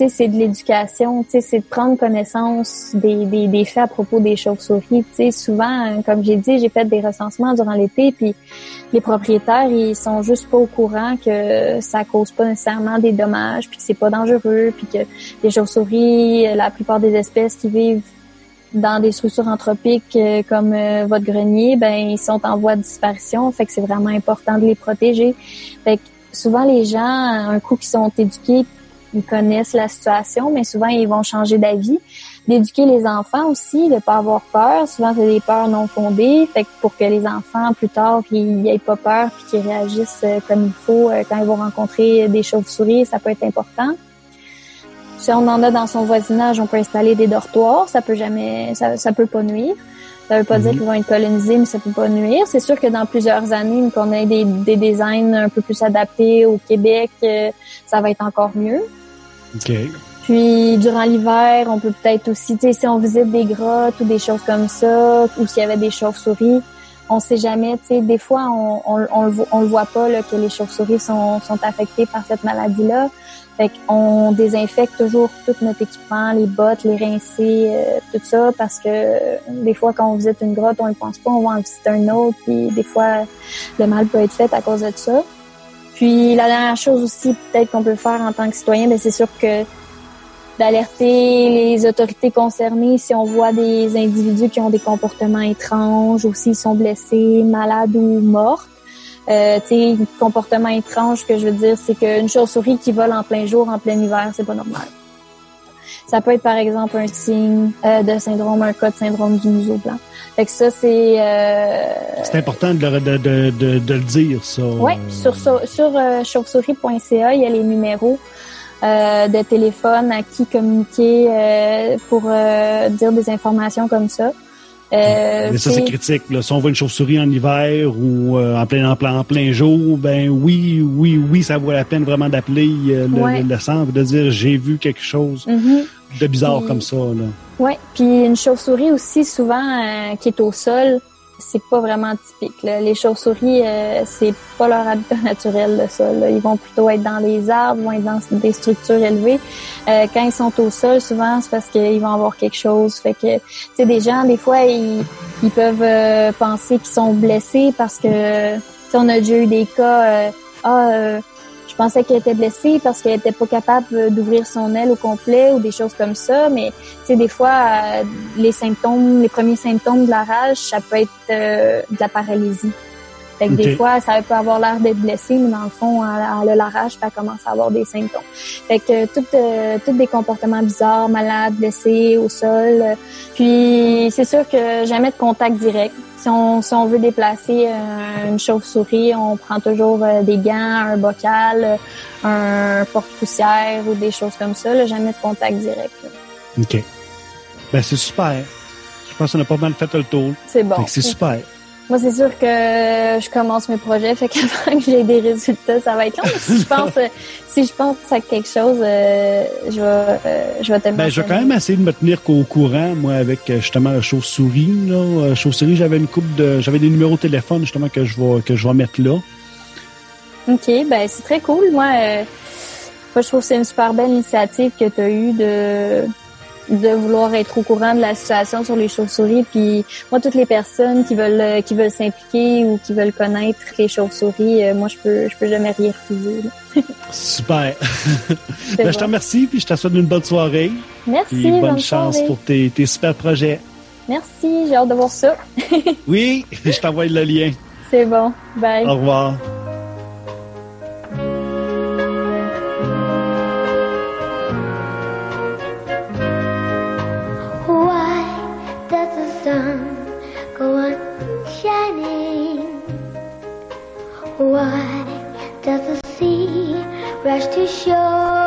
c'est de l'éducation, c'est de prendre connaissance des, faits à propos des chauves-souris. Souvent, euh, comme j'ai dit, j'ai fait des recensements durant l'été, puis les propriétaires, ils sont juste pas au courant que ça cause pas nécessairement des dommages, puis que c'est pas dangereux, puis que les chauves-souris, la plupart des espèces qui vivent dans des structures anthropiques euh, comme euh, votre grenier, ben ils sont en voie de disparition, fait que c'est vraiment important de les protéger. Fait que souvent les gens, un coup qui sont éduqués, ils connaissent la situation, mais souvent ils vont changer d'avis. D'éduquer les enfants aussi, de pas avoir peur. Souvent c'est des peurs non fondées, fait que pour que les enfants plus tard ils aient pas peur puis qu'ils réagissent euh, comme il faut euh, quand ils vont rencontrer des chauves-souris, ça peut être important. Si on en a dans son voisinage, on peut installer des dortoirs. Ça peut jamais, ça, ça peut pas nuire. Ça veut pas dire qu'ils vont être colonisés, mais ça peut pas nuire. C'est sûr que dans plusieurs années, qu'on ait des, des designs un peu plus adaptés au Québec, euh, ça va être encore mieux. Puis durant l'hiver, on peut peut-être aussi, si on visite des grottes ou des choses comme ça, ou s'il y avait des chauves-souris, on sait jamais, tu sais, des fois on, on, on le voit pas là, que les chauves-souris sont, sont affectées par cette maladie-là. Fait qu'on désinfecte toujours tout notre équipement, les bottes, les rincés, euh, tout ça, parce que euh, des fois quand on visite une grotte, on ne pense pas, on va en visiter un autre, puis des fois le mal peut être fait à cause de ça. Puis la dernière chose aussi peut-être qu'on peut faire en tant que citoyen, ben c'est sûr que d'alerter les autorités concernées si on voit des individus qui ont des comportements étranges ou s'ils sont blessés, malades ou morts. Euh, tu comportement étrange, que je veux dire, c'est qu'une chauve-souris qui vole en plein jour, en plein hiver, c'est pas normal. Ça peut être par exemple un signe euh, de syndrome, un cas de syndrome du museau blanc. Fait que ça, c'est euh, C'est important de, le- de, de, de, le dire, ça. oui, sur, sur, sur euh, chauve-souris.ca, il y a les numéros euh, de téléphone à qui communiquer euh, pour euh, dire des informations comme ça. Euh, Mais ça, c'est critique. Là. Si on voit une chauve-souris en hiver ou euh, en, plein, en, plein, en plein jour, ben oui, oui, oui, ça vaut la peine vraiment d'appeler euh, le, Ouais. le, le centre de dire j'ai vu quelque chose Mhm. de bizarre Puis- comme ça. Là. Ouais, puis une chauve-souris aussi souvent euh, qui est au sol, c'est pas vraiment typique. Les chauves-souris, euh, c'est pas leur habitat naturel le sol. Ils vont plutôt être dans les arbres, vont être dans des structures élevées. Euh, quand ils sont au sol, souvent c'est parce qu'ils vont avoir quelque chose. Fait que, tu sais, des gens des fois ils, ils peuvent euh, penser qu'ils sont blessés parce que, on a déjà eu des cas. euh, ah, pensais qu'elle était blessée parce qu'elle était pas capable d'ouvrir son aile au complet ou des choses comme ça, mais tu sais, des fois, euh, les symptômes, les premiers symptômes de la rage, ça peut être euh, de la paralysie. Fait que des fois, ça peut avoir l'air d'être blessé, mais dans le fond, elle, elle a la rage, puis elle commence à avoir des symptômes. Fait que tout, euh, tout des comportements bizarres, malades, blessés, au sol. euh, Puis c'est sûr que jamais de contact direct. Si on, si on veut déplacer euh, une chauve-souris, on prend toujours euh, des gants, un bocal, euh, un porte-poussière ou des choses comme ça. là, jamais de contact direct. là. OK. Ben, c'est super. Je pense qu'on a pas mal fait le tour. C'est bon. C'est super. Moi, c'est sûr que je commence mes projets, fait qu'avant que j'ai des résultats, ça va être long. Si je pense, euh, si je pense à quelque chose, euh, je vais, euh, je vais te Ben, je vais quand même essayer de me tenir au courant, moi, avec euh, justement la chauve-souris. Là. Chauve-souris, j'avais une coupe de. J'avais des numéros de téléphone justement que je vais que je vais mettre là. OK, ben c'est très cool. Moi, euh, moi, je trouve que c'est une super belle initiative que tu as eue de de vouloir être au courant de la situation sur les chauves-souris. Puis moi, toutes les personnes qui veulent euh, qui veulent s'impliquer ou qui veulent connaître les chauves-souris, euh, moi je peux je peux jamais rien refuser. Super. Ben, je te remercie, puis je te souhaite une bonne soirée. Merci, Puis bonne, bonne chance soirée. pour tes, tes super projets. Merci, j'ai hâte de voir ça. Oui, je t'envoie le lien. C'est bon. Bye. Au revoir. Rush to shore?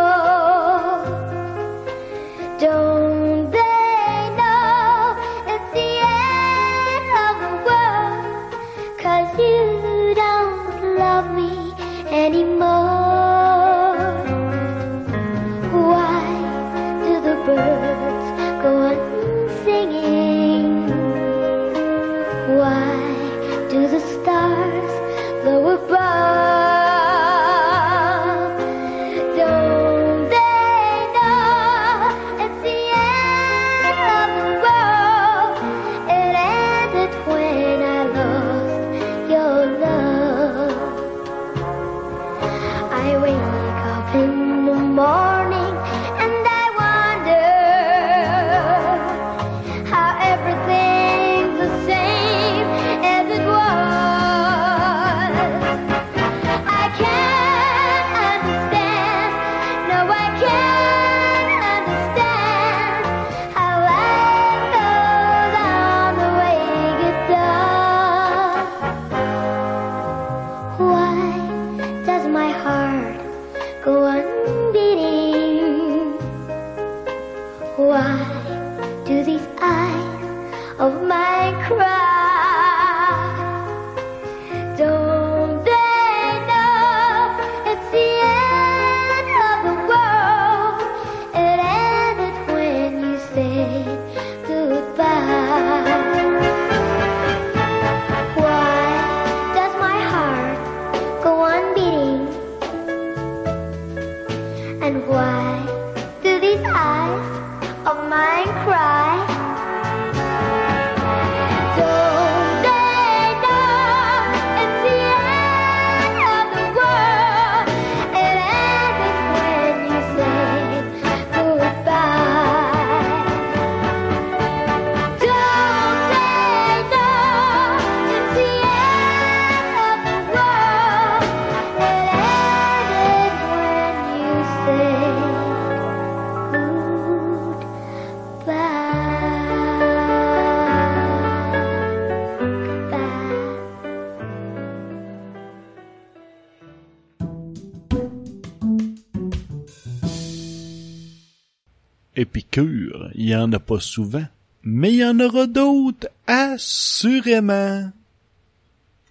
En a pas souvent, mais il y en aura d'autres, assurément.